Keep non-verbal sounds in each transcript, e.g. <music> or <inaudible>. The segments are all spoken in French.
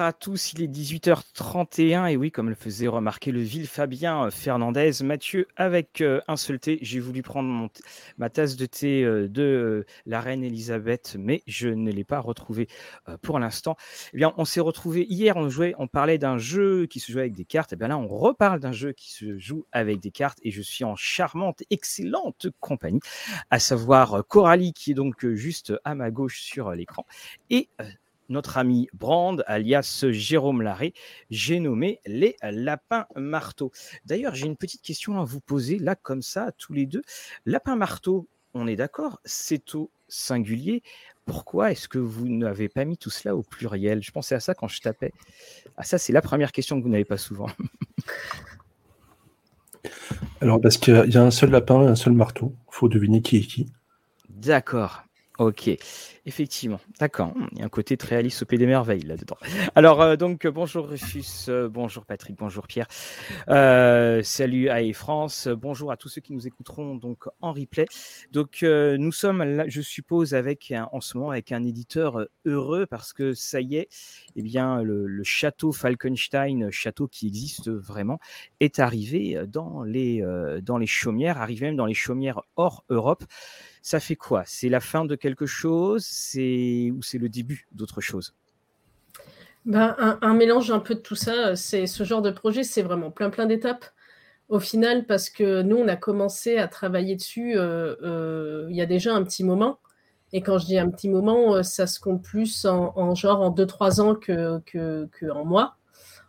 À tous, il est 18h31 et oui, comme le faisait remarquer le vil Fabien Fernandez, Mathieu avec euh, un seul thé. J'ai voulu prendre ma tasse de thé euh, de euh, la reine Elisabeth, mais je ne l'ai pas retrouvé pour l'instant. Eh bien, on s'est retrouvé hier, on jouait, on parlait d'un jeu qui se jouait avec des cartes. Et eh bien là, on reparle d'un jeu qui se joue avec des cartes et je suis en charmante, excellente compagnie, à savoir Coralie qui est donc juste à ma gauche sur l'écran et notre ami Brand, alias Jérôme Larré, j'ai nommé les lapins marteaux. D'ailleurs, j'ai une petite question à vous poser, là, comme ça, tous les deux. Lapin marteau, on est d'accord, c'est au singulier. Pourquoi est-ce que vous n'avez pas mis tout cela au pluriel? Je pensais à ça quand je tapais. Ah, ça, c'est la première question que vous n'avez pas souvent. <laughs> Alors, parce qu'il y a un seul lapin et un seul marteau. Il faut deviner qui est qui. D'accord. Ok. Effectivement, d'accord. Il y a un côté très Alice au Pays des Merveilles là-dedans. Alors, euh, donc, bonjour Rufus, euh, bonjour Patrick, bonjour Pierre. Euh, salut à France, bonjour à tous ceux qui nous écouteront donc en replay. Donc, nous sommes là, je suppose, avec en ce moment avec un éditeur heureux parce que ça y est, eh bien, le, château Falkenstein, château qui existe vraiment, est arrivé dans les, dans les chaumières, arrivé même dans les chaumières hors Europe ça fait quoi? C'est la fin de quelque chose? Ou c'est le début d'autre chose? Ben, un, mélange un peu de tout ça. C'est ce genre de projet, c'est vraiment plein plein d'étapes. Au final, parce que nous, on a commencé à travailler dessus euh, euh, il y a déjà un petit moment. Et quand je dis un petit moment, euh, ça se compte plus en, genre en 2-3 ans que, que, en mois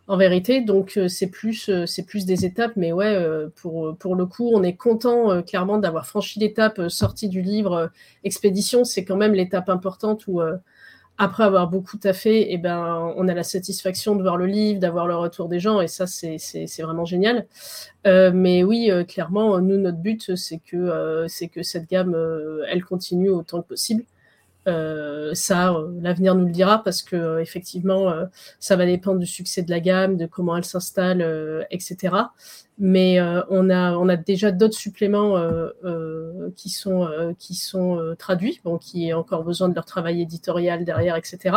en vérité. Donc euh, c'est plus euh, c'est plus des étapes, mais ouais, euh, pour pour le coup, on est content clairement d'avoir franchi l'étape sortie du livre expédition. C'est quand même l'étape importante où après avoir beaucoup taffé, eh ben, on a la satisfaction de voir le livre, d'avoir le retour des gens, et ça, c'est vraiment génial. mais oui, clairement, nous, notre but, c'est que, c'est que cette gamme, elle continue autant que possible. Euh, ça, euh, l'avenir nous le dira parce que euh, effectivement, ça va dépendre du succès de la gamme, de comment elle s'installe, etc. Mais on a on a déjà d'autres suppléments qui sont qui sont traduits, bon, qui ont encore besoin de leur travail éditorial derrière, etc.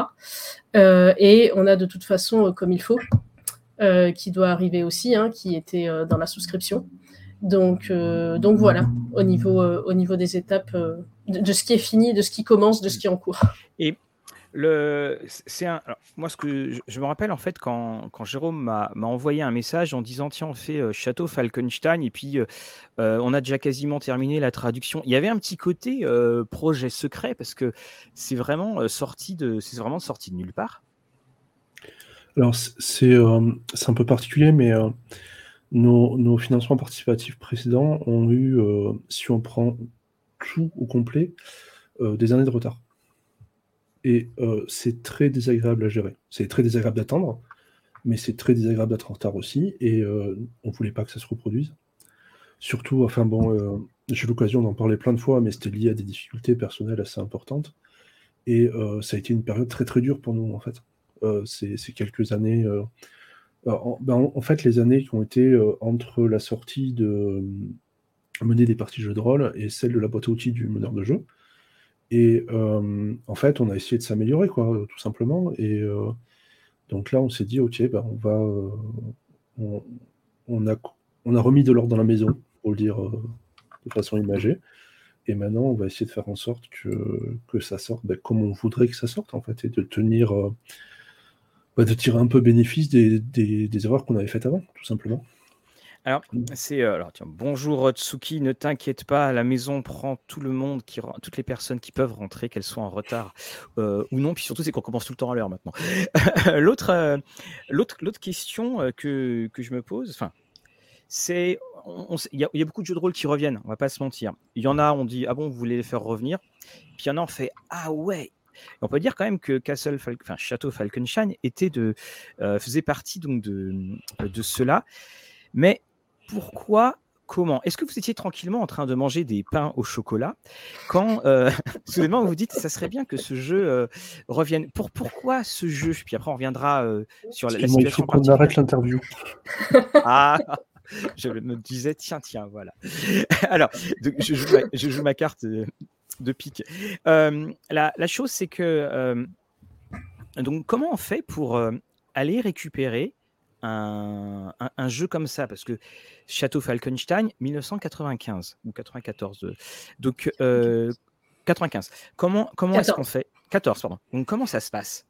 et on a de toute façon comme il faut, qui doit arriver aussi, hein, qui était dans la souscription. Donc, donc voilà, au niveau, au niveau des étapes, de, ce qui est fini, de ce qui commence, de ce qui est en cours. Et le, c'est un, moi, ce que je, me rappelle en fait quand, quand Jérôme m'a, envoyé un message en disant tiens on fait euh, Château Falkenstein et puis euh, euh, on a déjà quasiment terminé la traduction. Il y avait un petit côté projet secret parce que c'est vraiment sorti de c'est vraiment sorti de nulle part. Alors c'est, c'est un peu particulier mais nos, nos, financements participatifs précédents ont eu si on prend tout au complet euh, des années de retard. Et euh, c'est très désagréable à gérer. C'est très désagréable d'attendre, mais c'est très désagréable d'être en retard aussi. Et euh, on voulait pas que ça se reproduise. Surtout, enfin bon, j'ai eu l'occasion d'en parler plein de fois, mais c'était lié à des difficultés personnelles assez importantes. Et ça a été une période très très dure pour nous, en fait. ces, quelques années. En, ben, en, fait, les années qui ont été entre la sortie de, mener des parties de jeu de rôle et celle de la boîte à outils du meneur de jeu. Et euh, en fait, on a essayé de s'améliorer, quoi, tout simplement. Et euh, donc là, on s'est dit, ok, ben, on va, euh, on, a, on a remis de l'ordre dans la maison, pour le dire de façon imagée. Et maintenant, on va essayer de faire en sorte que, que ça sorte ben, comme on voudrait que ça sorte, en fait, et de tenir, ben, de tirer un peu bénéfice des, des erreurs qu'on avait faites avant, tout simplement. Alors, c'est euh, alors tiens, bonjour Tsuki, ne t'inquiète pas, la maison prend tout le monde, qui, toutes les personnes qui peuvent rentrer, qu'elles soient en retard euh, ou non. Puis surtout, c'est qu'on commence tout le temps à l'heure maintenant. <laughs> l'autre, euh, l'autre, l'autre question que, que je me pose, enfin, c'est, il y, a beaucoup de jeux de rôle qui reviennent. On va pas se mentir. Il y en a, on dit ah bon, vous voulez les faire revenir? Puis il y en a, on fait ah ouais, on peut dire quand même que Castle, enfin Château Falkenstein était de, faisait partie donc de, de cela. Mais pourquoi comment? Est-ce que vous étiez tranquillement en train de manger des pains au chocolat quand euh, <laughs> soudainement vous dites ça serait bien que ce jeu euh, revienne? Pour pourquoi ce jeu? Puis après on reviendra euh, sur la, situation. Il faut qu'on arrête l'interview. ah <laughs> je me disais tiens tiens voilà. <laughs> Alors je, joue ma, carte de, pique. La, la, chose c'est que donc, comment on fait pour aller récupérer un, jeu comme ça Parce que Château Falkenstein, 1995 ou 94. Donc, 95. Comment, comment est-ce qu'on fait? 14, pardon. Donc, comment ça se passe?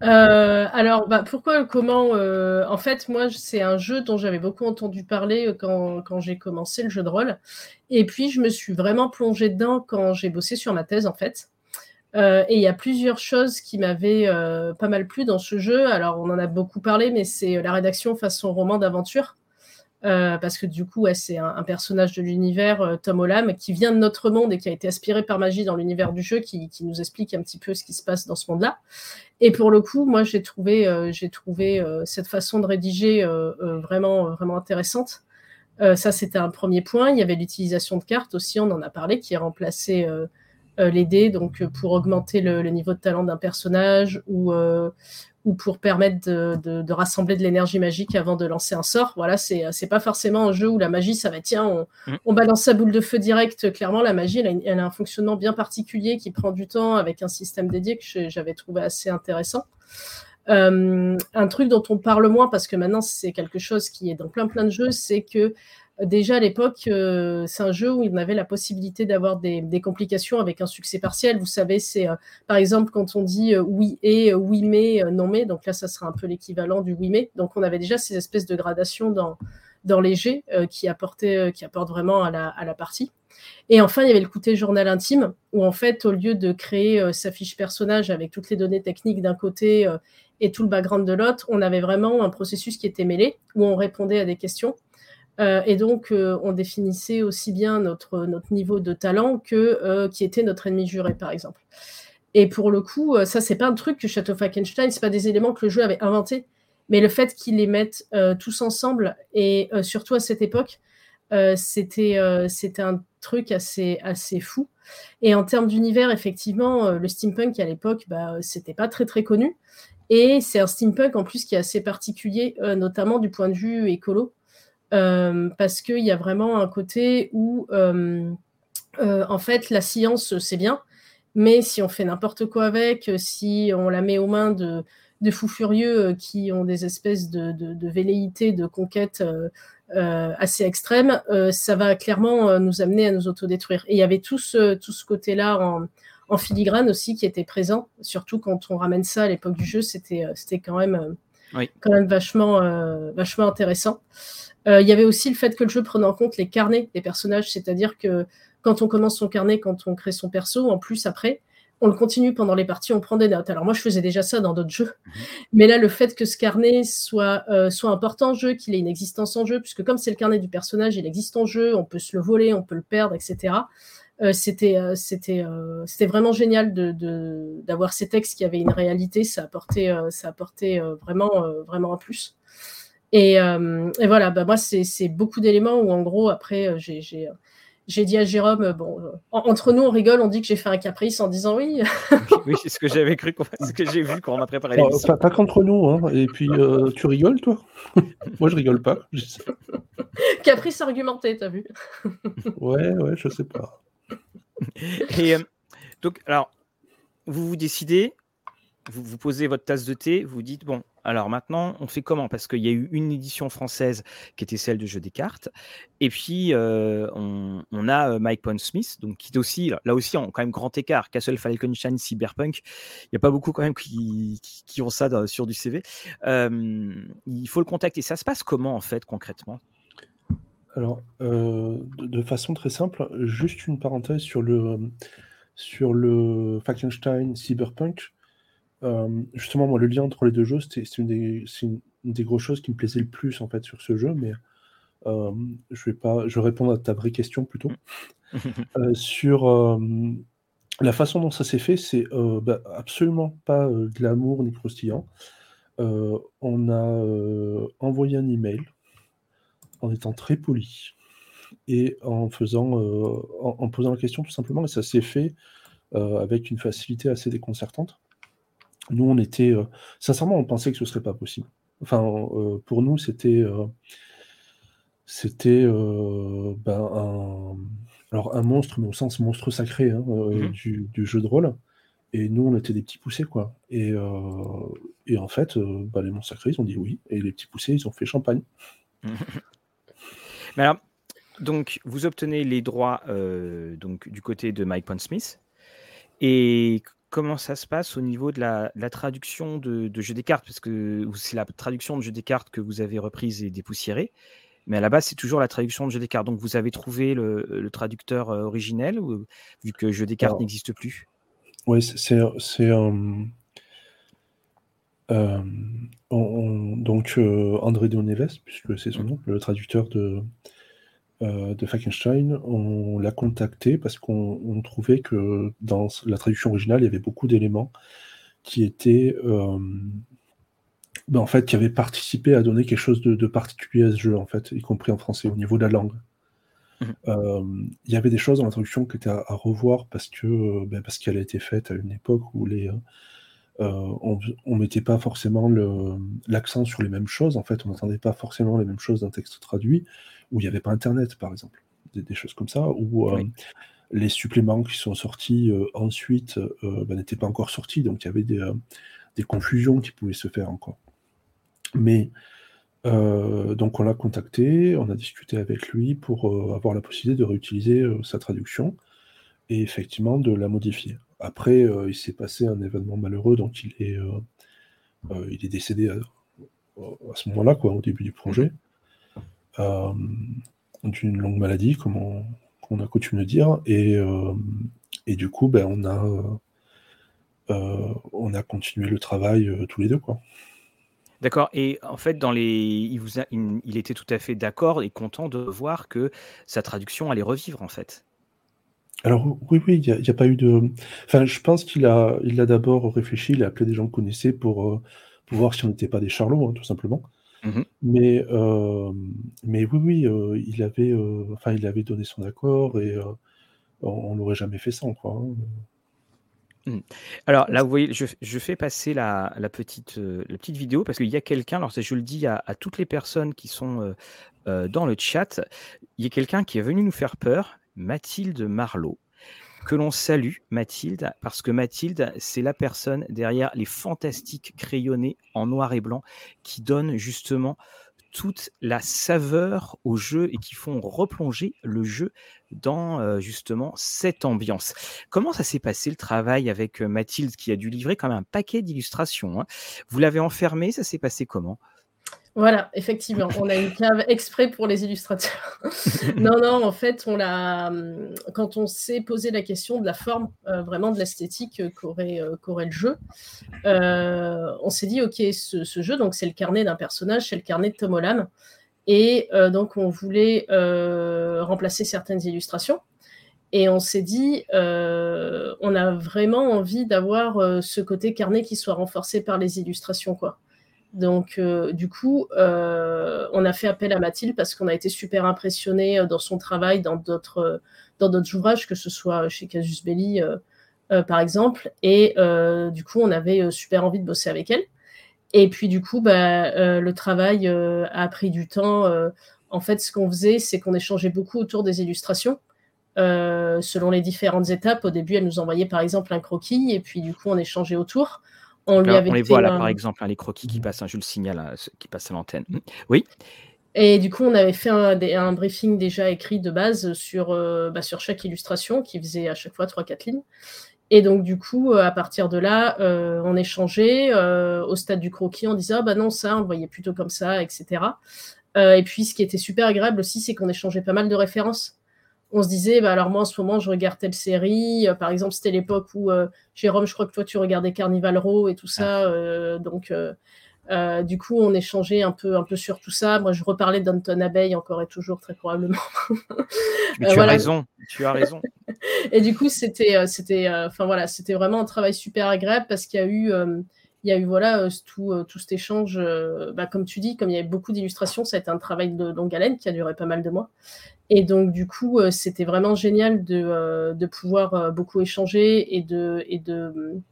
Alors, bah, pourquoi, comment En fait, moi, c'est un jeu dont j'avais beaucoup entendu parler quand, quand j'ai commencé le jeu de rôle. Et puis, je me suis vraiment plongée dedans quand j'ai bossé sur ma thèse, en fait. Euh, et il y a plusieurs choses qui m'avaient euh, pas mal plu dans ce jeu. Alors, on en a beaucoup parlé, mais c'est euh, la rédaction façon roman d'aventure. parce que du coup, c'est un, personnage de l'univers, Tom Olam, qui vient de notre monde et qui a été aspiré par magie dans l'univers du jeu, qui, nous explique un petit peu ce qui se passe dans ce monde-là. Et pour le coup, moi, j'ai trouvé, cette façon de rédiger vraiment, vraiment intéressante. ça, c'était un premier point. Il y avait l'utilisation de cartes aussi, on en a parlé, qui est remplacé euh, l'aider donc euh, pour augmenter le, niveau de talent d'un personnage ou euh, ou pour permettre de, rassembler de l'énergie magique avant de lancer un sort. Voilà, c'est c'est pas forcément un jeu où la magie ça va tiens on, mm. on balance sa boule de feu direct. Clairement, la magie elle a, un fonctionnement bien particulier qui prend du temps avec un système dédié que j'avais trouvé assez intéressant. un truc dont on parle moins parce que maintenant c'est quelque chose qui est dans plein plein de jeux, c'est que déjà à l'époque, euh, c'est un jeu où on avait la possibilité d'avoir des, complications avec un succès partiel. Vous savez, c'est euh, par exemple quand on dit euh, oui et, oui mais, non mais. Donc là, ça sera un peu l'équivalent du oui mais. Donc on avait déjà ces espèces de gradations dans, dans les G qui, apportaient, qui apportent vraiment à la, à la, partie. Et enfin, il y avait le côté journal intime, où en fait, au lieu de créer sa fiche personnage avec toutes les données techniques d'un côté et tout le background de l'autre, on avait vraiment un processus qui était mêlé, où on répondait à des questions. Euh, et donc, euh, on définissait aussi bien notre, niveau de talent que euh, qui était notre ennemi juré, par exemple. Et pour le coup, ça, c'est pas un truc que Chateau Falkenstein, c'est pas des éléments que le jeu avait inventés, mais le fait qu'ils les mettent tous ensemble, et surtout à cette époque, c'était c'était un truc assez, assez fou. Et en termes d'univers, effectivement, le steampunk à l'époque, bah, c'était pas très très connu. Et c'est un steampunk en plus qui est assez particulier, notamment du point de vue écolo. Euh, parce qu'il y a vraiment un côté où, euh, euh, en fait, la science, c'est bien, mais si on fait n'importe quoi avec, si on la met aux mains de, fous furieux qui ont des espèces de, velléités de conquête assez extrêmes, ça va clairement nous amener à nous autodétruire. Et il y avait tout ce, côté-là en, filigrane aussi qui était présent, surtout quand on ramène ça à l'époque du jeu, c'était quand même, quand même vachement, vachement intéressant. Euh, il y avait aussi le fait que le jeu prenait en compte les carnets des personnages, c'est-à-dire que quand on commence son carnet, quand on crée son perso, en plus après, on le continue pendant les parties, on prend des notes. Alors moi, je faisais déjà ça dans d'autres jeux, mhm. mais là, le fait que ce carnet soit, euh, soit important en jeu, qu'il ait une existence en jeu, puisque comme c'est le carnet du personnage, il existe en jeu, on peut se le voler, on peut le perdre, etc. Euh, c'était c'était c'était vraiment génial de d'avoir ces textes qui avaient une réalité, ça apportait ça apportait vraiment vraiment un plus. Euh, et, voilà, bah moi, c'est beaucoup d'éléments où, en gros, après, euh, j'ai dit à Jérôme, euh, bon, entre nous, on rigole, on dit que j'ai fait un caprice en disant oui. <laughs> oui, c'est ce que j'avais cru, ce que j'ai vu quand on a préparé l'émission. Pas, qu'entre nous, hein. Et puis, tu rigoles, toi? <laughs> Moi, je rigole pas. caprice argumenté, t'as vu Ouais, ouais, je sais pas. Et donc, alors, vous vous décidez, vous, vous posez votre tasse de thé, vous dites, bon, alors maintenant, on fait comment? Parce qu'il y a eu une édition française qui était celle de Jeu des cartes, et puis euh, on, a euh, Mike Pondsmith, donc qui est aussi, là aussi, quand même grand écart, Castle Falkenstein, Cyberpunk. Il n'y a pas beaucoup quand même qui, ont ça sur du CV. il faut le contacter. Ça se passe comment en fait concrètement? Alors, euh, de, façon très simple, juste une parenthèse sur le sur le Falkenstein Cyberpunk. Euh, justement, moi, le lien entre les deux jeux, c'est une, des grosses choses qui me plaisait le plus en fait sur ce jeu, mais euh, je vais pas, je vais répondre à ta vraie question plutôt. <laughs> Sur la façon dont ça s'est fait, c'est bah, absolument pas de l'amour ni croustillant. on a envoyé un email en étant très poli et en faisant, en, en, posant la question tout simplement, et ça s'est fait avec une facilité assez déconcertante. Nous, on était. Euh, sincèrement, on pensait que ce serait pas possible. Enfin, euh, pour nous, c'était. Euh, c'était ben, un, alors un monstre, mais au sens monstre sacré hein, mmh du, jeu de rôle. Et nous, on était des petits poussés, quoi. Et, et en fait, bah, les monstres sacrés, ils ont dit oui. Et les petits poussés, ils ont fait champagne. <laughs> Mais alors, donc, vous obtenez les droits donc, du côté de Mike Pondsmith. Et comment ça se passe au niveau de la, traduction de, de, jeux des cartes? Parce que c'est la traduction de jeux des cartes que vous avez reprise et dépoussiérée. Mais à la base, c'est toujours la traduction de jeux des cartes. Donc, vous avez trouvé le, traducteur euh, originel, ou, vu que jeu des cartes n'existe plus? Oui, c'est. Euh, donc, euh, André de puisque c'est son nom, le traducteur de, euh, de Falkenstein, on l'a contacté parce qu'on trouvait que dans la traduction originale, il y avait beaucoup d'éléments qui étaient. Euh, ben, en fait, qui avaient participé à donner quelque chose de, particulier à ce jeu, en fait, y compris en français, au niveau de la langue. Mmh. Euh, il y avait des choses dans la traduction qui étaient à, revoir parce que ben, parce qu'elle a été faite à une époque où les on, ne mettait pas forcément l'accent sur les mêmes choses. En fait, on n'entendait pas forcément les mêmes choses d'un texte traduit où il n'y avait pas Internet, par exemple. Des, choses comme ça, où euh, les suppléments qui sont sortis euh, ensuite euh, bah, n'étaient pas encore sortis, donc il y avait des, confusions qui pouvaient se faire encore. Mais donc on l'a contacté, on a discuté avec lui pour avoir la possibilité de réutiliser sa traduction et effectivement de la modifier. Après, il s'est passé un événement malheureux, donc il est, il est décédé à, ce moment-là, quoi, au début du projet. Euh, d'une longue maladie, comme on, a coutume de dire. Et, euh, et du coup, ben, on, a, euh, on a continué le travail tous les deux. Quoi. D'accord. Et en fait, dans les, il, vous il, était tout à fait d'accord et content de voir que sa traduction allait revivre, en fait. Alors oui, oui, il n'y a, pas eu de... Enfin, je pense qu'il a, il a d'abord réfléchi, il a appelé des gens qu'il connaissait pour, pour voir si on n'était pas des charlots, hein, tout simplement. Mmh mais, mais oui, oui, il avait, enfin, il avait donné son accord et on n'aurait jamais fait sans, quoi, hein. mmh. Alors là, vous voyez, je, fais passer la, petite, la petite vidéo parce qu'il y a quelqu'un, alors je le dis à, toutes les personnes qui sont dans le chat, il y a quelqu'un qui est venu nous faire peur, Mathilde Marlot que l'on salue, Mathilde, parce que Mathilde, c'est la personne derrière les fantastiques crayonnés en noir et blanc qui donnent justement toute la saveur au jeu et qui font replonger le jeu dans euh, justement cette ambiance. Comment ça s'est passé le travail avec euh, Mathilde qui a dû livrer quand même un paquet d'illustrations hein? Vous l'avez enfermé, ça s'est passé comment? Voilà, effectivement, on a une cave exprès pour les illustrateurs. <laughs> non, non, en fait, on l'a. Hum, quand on s'est posé la question de la forme, euh, vraiment de l'esthétique euh, euh, qu'aurait le jeu, on s'est dit, ok, ce, jeu, donc c'est le carnet d'un personnage, c'est le carnet de Tom Holland, et donc on voulait remplacer certaines illustrations. Et on s'est dit, on a vraiment envie d'avoir ce côté carnet qui soit renforcé par les illustrations, quoi. Donc, euh, du coup, euh, on a fait appel à Mathilde parce qu'on a été super impressionnés euh, dans son travail, dans d'autres, dans d'autres ouvrages, que ce soit chez Casus Belli, par exemple. Et du coup, on avait super envie de bosser avec elle. Et puis, du coup, bah, le travail a pris du temps. en fait, ce qu'on faisait, c'est qu'on échangeait beaucoup autour des illustrations. selon les différentes étapes, au début, elle nous envoyait par exemple un croquis, et puis du coup, on échangeait autour. On, lui avait les voit là, par exemple, hein, les croquis qui passent, hein, je le signale, hein, qui passent à l'antenne. Mmh. Oui. Et du coup, on avait fait un, briefing déjà écrit de base sur, euh, bah, sur chaque illustration, qui faisait à chaque fois 3-4 lignes. Et donc, du coup, euh, à partir de là, euh, on échangeait au stade du croquis, on disait, ah bah non, ça, on le voyait plutôt comme ça, etc. et puis, ce qui était super agréable aussi, c'est qu'on échangeait pas mal de références on se disait, bah alors moi en ce moment je regarde telle série. Euh, par exemple, c'était l'époque où euh, Jérôme, je crois que toi tu regardais Carnival Row et tout ça. Ah. Euh, donc du coup, on échangeait un peu, un peu sur tout ça. Moi, je reparlais d'Anton Abeille encore et toujours très probablement. <laughs> Mais tu as raison, tu as raison. <laughs> et du coup, c'était, c'était, enfin voilà, c'était vraiment un travail super agréable parce qu'il y a eu il y a eu voilà tout, tout cet échange, bah, comme tu dis, comme il y avait beaucoup d'illustrations, ça a été un travail de longue haleine qui a duré pas mal de mois. Et donc, du coup, euh, c'était vraiment génial de, euh, de pouvoir euh, beaucoup échanger et de, et de,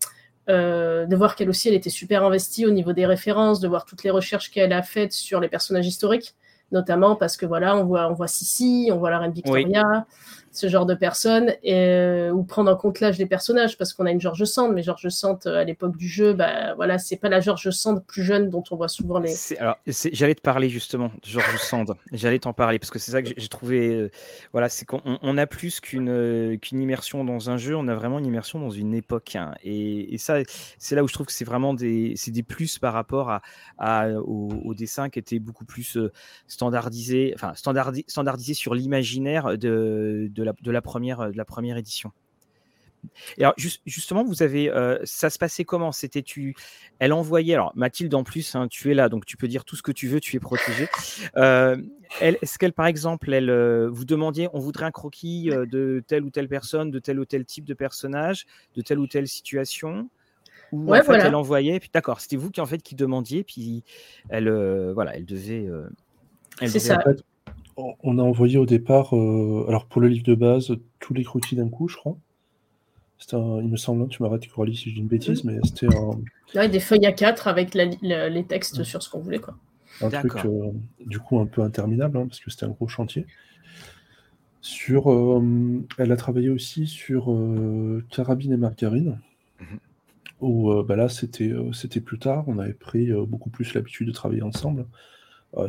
de voir qu'elle aussi, elle était super investie au niveau des références, de voir toutes les recherches qu'elle a faites sur les personnages historiques, notamment parce que voilà, on voit, on voit Sissi, on voit la reine Victoria. Ce genre de personnes, et, ou prendre en compte l'âge des personnages, parce qu'on a une George Sand, mais George Sand à l'époque du jeu, bah voilà, c'est pas la George Sand plus jeune dont on voit souvent les. Alors, j'allais te parler justement de George Sand, j'allais t'en parler parce que c'est ça que j'ai trouvé. voilà, c'est qu'on on a plus qu'une qu'une immersion dans un jeu, on a vraiment une immersion dans une époque, hein, et, ça, c'est là où je trouve que c'est vraiment des, des plus par rapport à, à au, dessin qui était beaucoup plus standardisé, enfin standardisé, standardisé sur l'imaginaire de, la, de, la première, de la première édition. Et alors justement, vous avez, euh, ça se passait comment? C'était tu, elle envoyait. Alors Mathilde, en plus, hein, tu es là, donc tu peux dire tout ce que tu veux, tu es protégée. Euh, est-ce qu'elle, par exemple, elle, euh, vous demandiez, on voudrait un croquis de telle ou telle personne, de tel ou tel type de personnage, de telle ou telle situation? Ou en fait, elle envoyait, puis d'accord, c'était vous qui en fait qui demandiez, puis elle, voilà, elle devait. C'est ça. On a envoyé au départ, alors pour le livre de base, tous les croquis d'un coup, je crois il me semble, tu m'arrêtes Coralie si je dis une bêtise, mais c'était un. des feuilles à 4 avec les textes sur ce qu'on voulait. Quoi. Un truc euh, du coup un peu interminable, hein, parce que c'était un gros chantier. Sur, euh, elle a travaillé aussi sur euh, Carabine et Margarine, mhm. où bah là c'était c'était plus tard, on avait pris beaucoup plus l'habitude de travailler ensemble.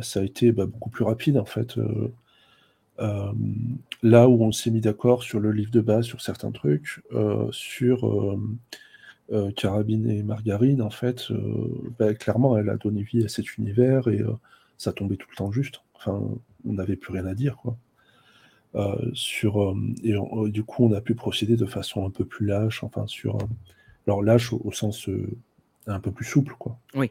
Ça a été bah, beaucoup plus rapide en fait. Euh, là où on s'est mis d'accord sur le livre de base, sur certains trucs, euh, sur euh, Carabine et Margarine, en fait, bah, clairement, elle a donné vie à cet univers et ça tombait tout le temps juste. Enfin, on n'avait plus rien à dire, quoi. sur, et du coup, on a pu procéder de façon un peu plus lâche, enfin, sur. alors, lâche au, sens un peu plus souple, quoi. Oui.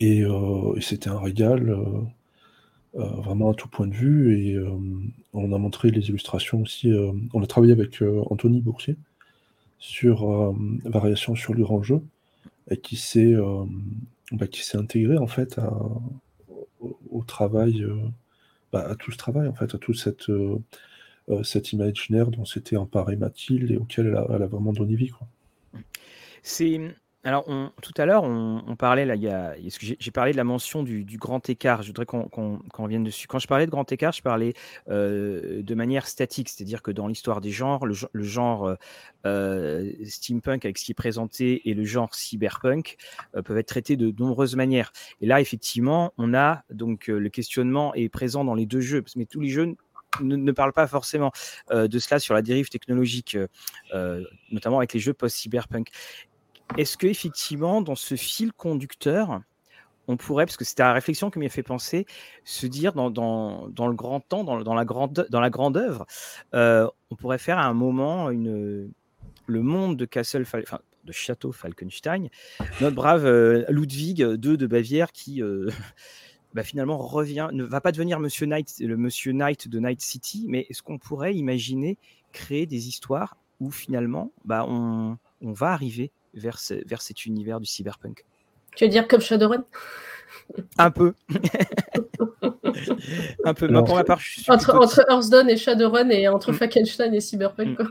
Et, et c'était un régal. Euh, vraiment à tout point de vue. Et euh, on a montré les illustrations aussi. Euh, on a travaillé avec Anthony Boursier sur Variation sur le grand jeu et qui s'est bah, qui s'est intégré en fait au, travail, bah, à tout ce travail en fait, à tout cette cet imaginaire dont s'était emparée Mathilde et auquel elle a, vraiment donné vie. Alors, tout à l'heure, on, parlait, là, il y a, j'ai parlé de la mention du, grand écart. Je voudrais qu'on revienne dessus. Quand je parlais de grand écart, je parlais euh, de manière statique, c'est-à-dire que dans l'histoire des genres, le, genre euh, steampunk avec ce qui est présenté et le genre cyberpunk euh, peuvent être traités de nombreuses manières. Et là, effectivement, on a donc le questionnement est présent dans les deux jeux, mais tous les jeux ne, parlent pas forcément de cela sur la dérive technologique, notamment avec les jeux post-cyberpunk. Est-ce que effectivement, dans ce fil conducteur, on pourrait, parce que c'était la réflexion qui m'y a fait penser, se dire dans, le grand temps, dans, la, grande, dans la grande œuvre, euh, on pourrait faire à un moment une, le monde de Castle, enfin, de Château Falkenstein, notre brave euh, Ludwig II de Bavière qui euh, <laughs> bah, finalement revient, ne va pas devenir Monsieur Knight, le Monsieur Knight de Night City, mais est-ce qu'on pourrait imaginer créer des histoires où finalement bah, on, on va arriver vers, vers cet univers du cyberpunk. Tu veux dire comme Shadowrun? Un peu. <laughs> un peu. pour ma part, entre, entre Hearthstone et Shadowrun et entre mm. et Cyberpunk. Mm.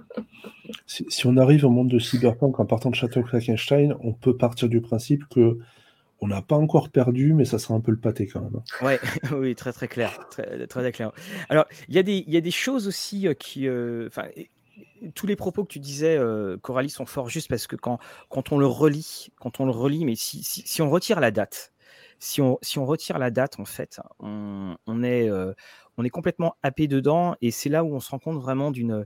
Si, on arrive au monde de Cyberpunk en partant de Château Falkenstein, on peut partir du principe que on n'a pas encore perdu, mais ça sera un peu le pâté quand même. Ouais, <laughs> oui, très très clair, très, très clair. Alors, il y, a des, y a des choses aussi euh, qui, euh, tous les propos que tu disais, euh, Coralie, sont fort justes parce que quand, on le relit, quand on le relit, mais si, si, on retire la date, si on, si on retire la date, en fait, on, est, euh, on est complètement happé dedans et c'est là où on se rend compte vraiment d'une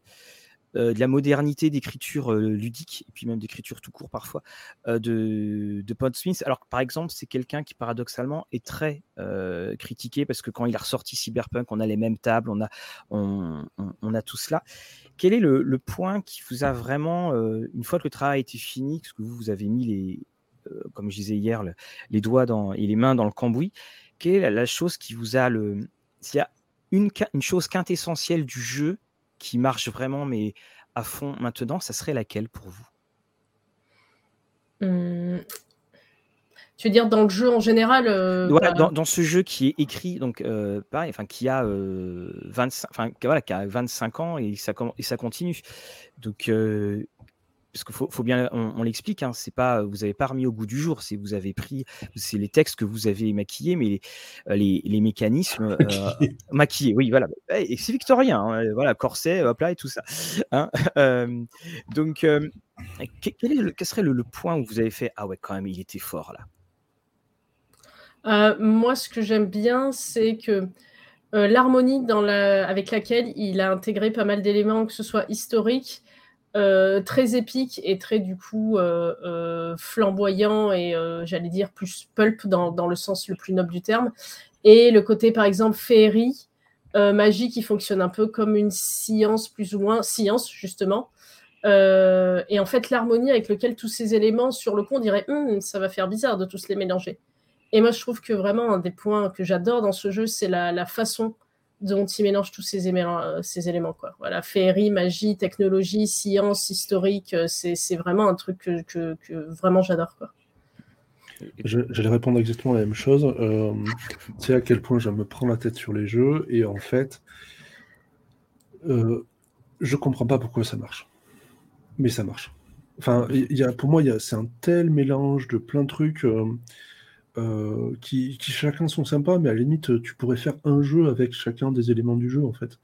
de la modernité d'écriture ludique et puis même d'écriture tout court parfois de, de Pod Smith. Alors par exemple, c'est quelqu'un qui paradoxalement est très critiqué parce que quand il a ressorti Cyberpunk, on a les mêmes tables, on a, on, on a tout cela. Quel est le, point qui vous a vraiment, euh, une fois que le travail a été fini, parce que vous, vous avez mis les, euh, comme je disais hier, les doigts dans, et les mains dans le cambouis, quelle est la, chose qui vous a le. S'il y a une, une chose quintessentielle du jeu qui marche vraiment, mais à fond maintenant, ça serait laquelle pour vous? Mmh, tu veux dire dans le jeu en général euh, dans, ce jeu qui est écrit, donc euh, pareil, enfin qui a 25, euh, enfin voilà, qui a 25 ans et ça et ça continue. Donc parce qu'il faut, bien, on, l'explique, hein, c'est pas, vous n'avez pas remis au goût du jour, c'est vous avez pris, c'est les textes que vous avez maquillés, mais les, les, mécanismes maquillés, oui, voilà, et c'est victorien, hein, voilà, corset, hop là et tout ça. Hein, <laughs> donc, quel, est quel serait le, point où vous avez fait, ah ouais, quand même, il était fort là? moi, ce que j'aime bien, c'est que euh, l'harmonie avec laquelle il a intégré pas mal d'éléments, que ce soit historique, euh, très épique et très du coup euh, flamboyant et j'allais dire plus pulp dans, le sens le plus noble du terme. Et le côté par exemple féerie, magie qui fonctionne un peu comme une science plus ou moins, science justement. et en fait l'harmonie avec lequel tous ces éléments sur le coup on dirait hum, ça va faire bizarre de tous les mélanger. Et moi, je trouve que vraiment, un des points que j'adore dans ce jeu, c'est la, façon dont il mélange tous ces, euh, ces éléments. Quoi. Voilà, féerie, magie, technologie, science, historique, euh, c'est vraiment un truc que, vraiment j'adore. J'allais répondre exactement la même chose. Euh, tu sais à quel point je me prends la tête sur les jeux et en fait, euh, je comprends pas pourquoi ça marche. Mais ça marche. Enfin, pour moi, c'est un tel mélange de plein de trucs. Qui, chacun sont sympas, mais à la limite, tu pourrais faire un jeu avec chacun des éléments du jeu, en fait.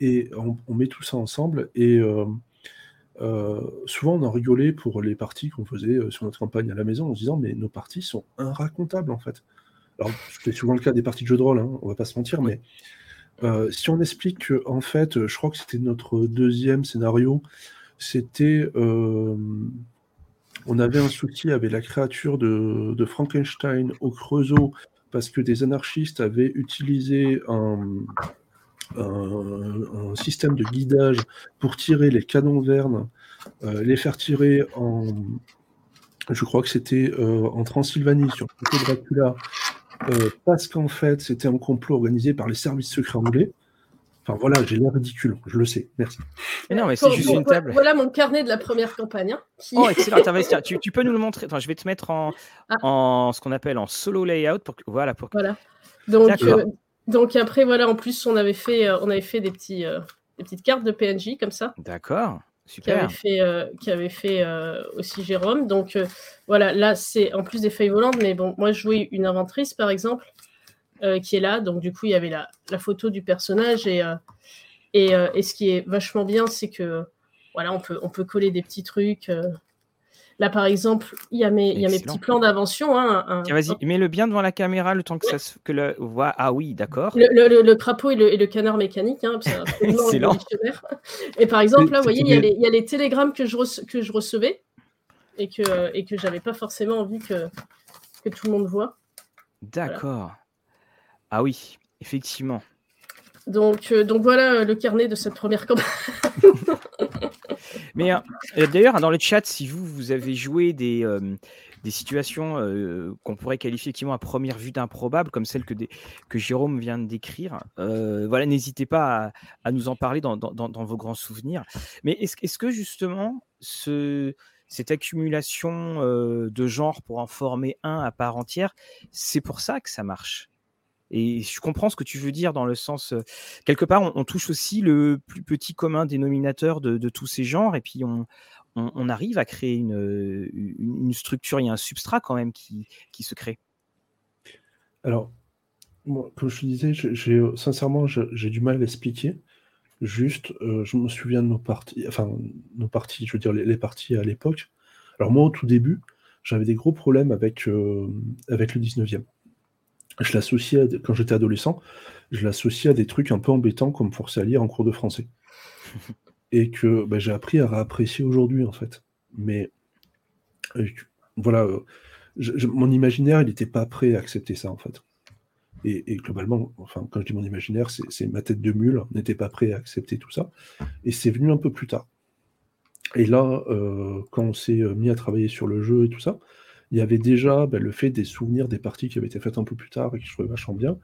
Et on, met tout ça ensemble, et euh, euh, souvent on en rigolait pour les parties qu'on faisait sur notre campagne à la maison, en se disant, mais nos parties sont inracontables, en fait. Alors, c'est souvent le cas des parties de jeux de rôle, hein, on va pas se mentir, mais si on explique que, en fait, je crois que c'était notre deuxième scénario, c'était on avait un souci avec la créature de, Frankenstein au Creusot parce que des anarchistes avaient utilisé un, système de guidage pour tirer les canons vernes, euh, les faire tirer en, je crois que c'était euh, en Transylvanie sur le Dracula, euh, parce qu'en fait c'était un complot organisé par les services secrets anglais. Enfin voilà, j'ai l'air ridicule, je le sais, merci. non, mais c'est juste une table. Voilà mon carnet de la première campagne. Hein, oh, excellent, tu, tu, peux nous le montrer. Enfin, je vais te mettre en, ah. en ce qu'on appelle en solo layout. Pour, voilà, pour... voilà. Donc, euh, donc après, voilà, en plus, on avait fait, euh, on avait fait des, petits, euh, des petites cartes de PNJ comme ça. D'accord. Super. Qui avait fait, qui avait fait aussi Jérôme. Donc voilà, là, c'est en plus des feuilles volantes, mais bon, moi, je jouais une inventrice, par exemple. Euh, qui est là. Donc, du coup, il y avait la, photo du personnage. Et, euh, euh, et, ce qui est vachement bien, c'est que voilà, on peut, on peut coller des petits trucs. Là, par exemple, il y a mes, il y a mes petits plans d'invention. Hein, Vas-y, mets-le bien devant la caméra le temps que ça se, que le voit. Ah oui, d'accord. Le, crapaud et le, canard mécanique. Hein, <laughs> Excellent. Et par exemple, là, vous voyez, il y, a les, il y, a les, télégrammes que je, que je recevais et que, et que j'avais pas forcément envie que, que tout le monde voit. D'accord. Ah oui, effectivement. Donc, euh, donc voilà le carnet de cette première campagne. Mais euh, d'ailleurs, dans le chat, si vous, vous avez joué des, euh, des situations qu'on pourrait qualifier effectivement à première vue d'improbables, comme celle que, que Jérôme vient de décrire, voilà, n'hésitez pas à, nous en parler dans, vos grands souvenirs. Mais est-ce est que justement, ce, cette accumulation de genres pour en former un à part entière, c'est pour ça que ça marche? Et je comprends ce que tu veux dire dans le sens, quelque part, on, touche aussi le plus petit commun dénominateur de, tous ces genres, et puis on, arrive à créer une, structure, il y a un substrat quand même qui, qui se crée. Alors, comme je te disais, sincèrement, j'ai du mal à l'expliquer. Juste, je me souviens de nos parties, enfin, nos parties, je veux dire, les, parties à l'époque. Alors, moi, au tout début, j'avais des gros problèmes avec, avec le 19e je l'associais, quand j'étais adolescent, je l'associais à des trucs un peu embêtants comme forcer à lire en cours de français. <laughs> Et que bah, j'ai appris à réapprécier aujourd'hui, en fait. Mais euh, voilà, euh, mon imaginaire, il n'était pas prêt à accepter ça, en fait. Et, globalement, enfin, quand je dis mon imaginaire, c'est ma tête de mule, n'était pas prêt à accepter tout ça. Et c'est venu un peu plus tard. Et là, euh, quand on s'est mis à travailler sur le jeu et tout ça, il y avait déjà ben, le fait des souvenirs des parties qui avaient été faites un peu plus tard et qui je trouvais vachement bien.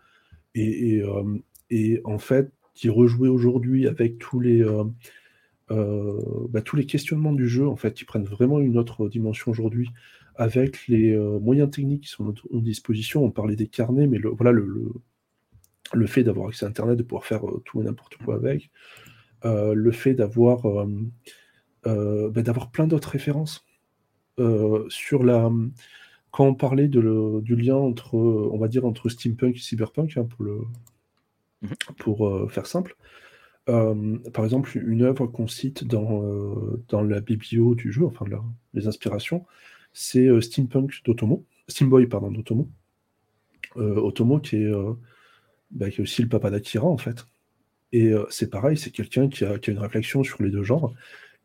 Et, euh, et, en fait, qui rejouer aujourd'hui avec tous les, euh, euh, ben, tous les questionnements du jeu, en fait, qui prennent vraiment une autre dimension aujourd'hui, avec les moyens techniques qui sont à notre disposition. On parlait des carnets, mais le, voilà, le, le, fait d'avoir accès à Internet, de pouvoir faire tout et n'importe quoi avec, le fait d'avoir bah, d'avoir plein d'autres références. Sur la quand on parlait de du lien entre, on va dire, entre steampunk et cyberpunk, hein, pour le mmh pour, faire simple, par exemple, une œuvre qu'on cite dans, dans la biblio du jeu, enfin les inspirations, c'est, Steampunk d'Otomo Steamboy pardon, d'Otomo. Otomo qui est, bah, qui est aussi le papa d'Akira, en fait. Et c'est pareil, c'est quelqu'un qui a qui a une réflexion sur les deux genres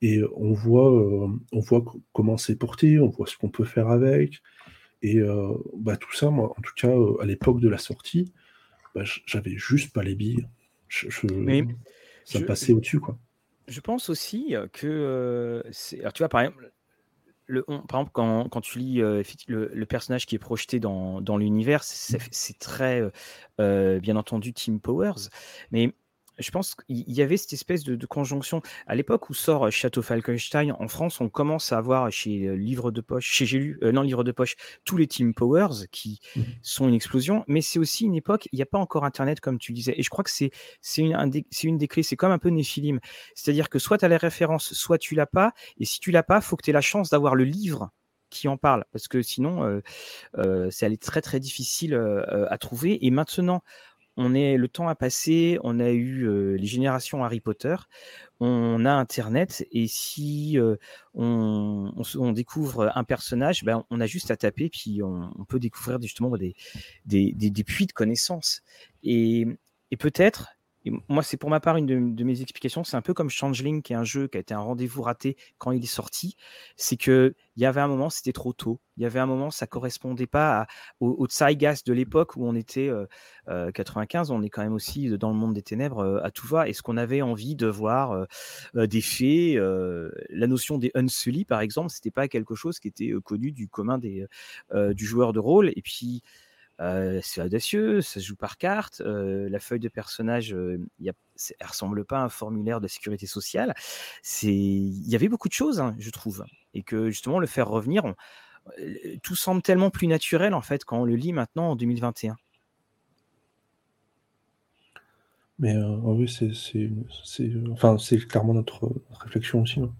et on voit, on voit comment c'est porté, on voit ce qu'on peut faire avec et bah, tout ça, moi, en tout cas, à l'époque de la sortie, bah, j'avais juste pas les billes. Je ça passait au-dessus, quoi. Je pense aussi que, alors tu vois, par exemple, le par exemple, quand quand tu lis, le personnage qui est projeté dans dans l'univers, c'est c'est très, bien entendu Team Powers, mais je pense qu'il y avait cette espèce de, conjonction. À l'époque où sort euh, Château Falkenstein, en France, on commence à avoir chez euh, Livre de Poche, chez J'ai lu, euh, non, Livre de Poche, tous les Team Powers qui mmh sont une explosion. Mais c'est aussi une époque, il n'y a pas encore Internet, comme tu disais. Et je crois que c'est une, un des, une des clés. C'est comme un peu Néphilim. C'est-à-dire que soit tu as les références, soit tu l'as pas. Et si tu l'as pas, faut que tu aies la chance d'avoir le livre qui en parle, parce que sinon, euh, c'est allé très très difficile à trouver. Et maintenant, on est, le temps a passé, on a eu les générations Harry Potter, on a Internet, et si on, découvre un personnage, ben, on a juste à taper, puis on, peut découvrir justement des, des, puits de connaissances. Et, et peut-être, moi, c'est pour ma part une de, mes explications. C'est un peu comme Changeling, qui est un jeu qui a été un rendez-vous raté quand il est sorti. C'est que il y avait un moment, c'était trop tôt. Il y avait un moment, ça correspondait pas au, au de l'époque où on était 95. On est quand même aussi dans le monde des ténèbres à tout va. Est-ce qu'on avait envie de voir des fées La notion des Unsully, par exemple, c'était pas quelque chose qui était connu du commun des, du joueur de rôle. Et puis c'est audacieux, ça se joue par carte. la feuille de personnage, y a, elle ressemble pas à un formulaire de sécurité sociale. C'est, il y avait beaucoup de choses, hein, je trouve, et que justement le faire revenir, tout semble tellement plus naturel en fait quand on le lit maintenant en 2021. Mais oui, c'est, enfin, c'est clairement notre réflexion aussi. Hein.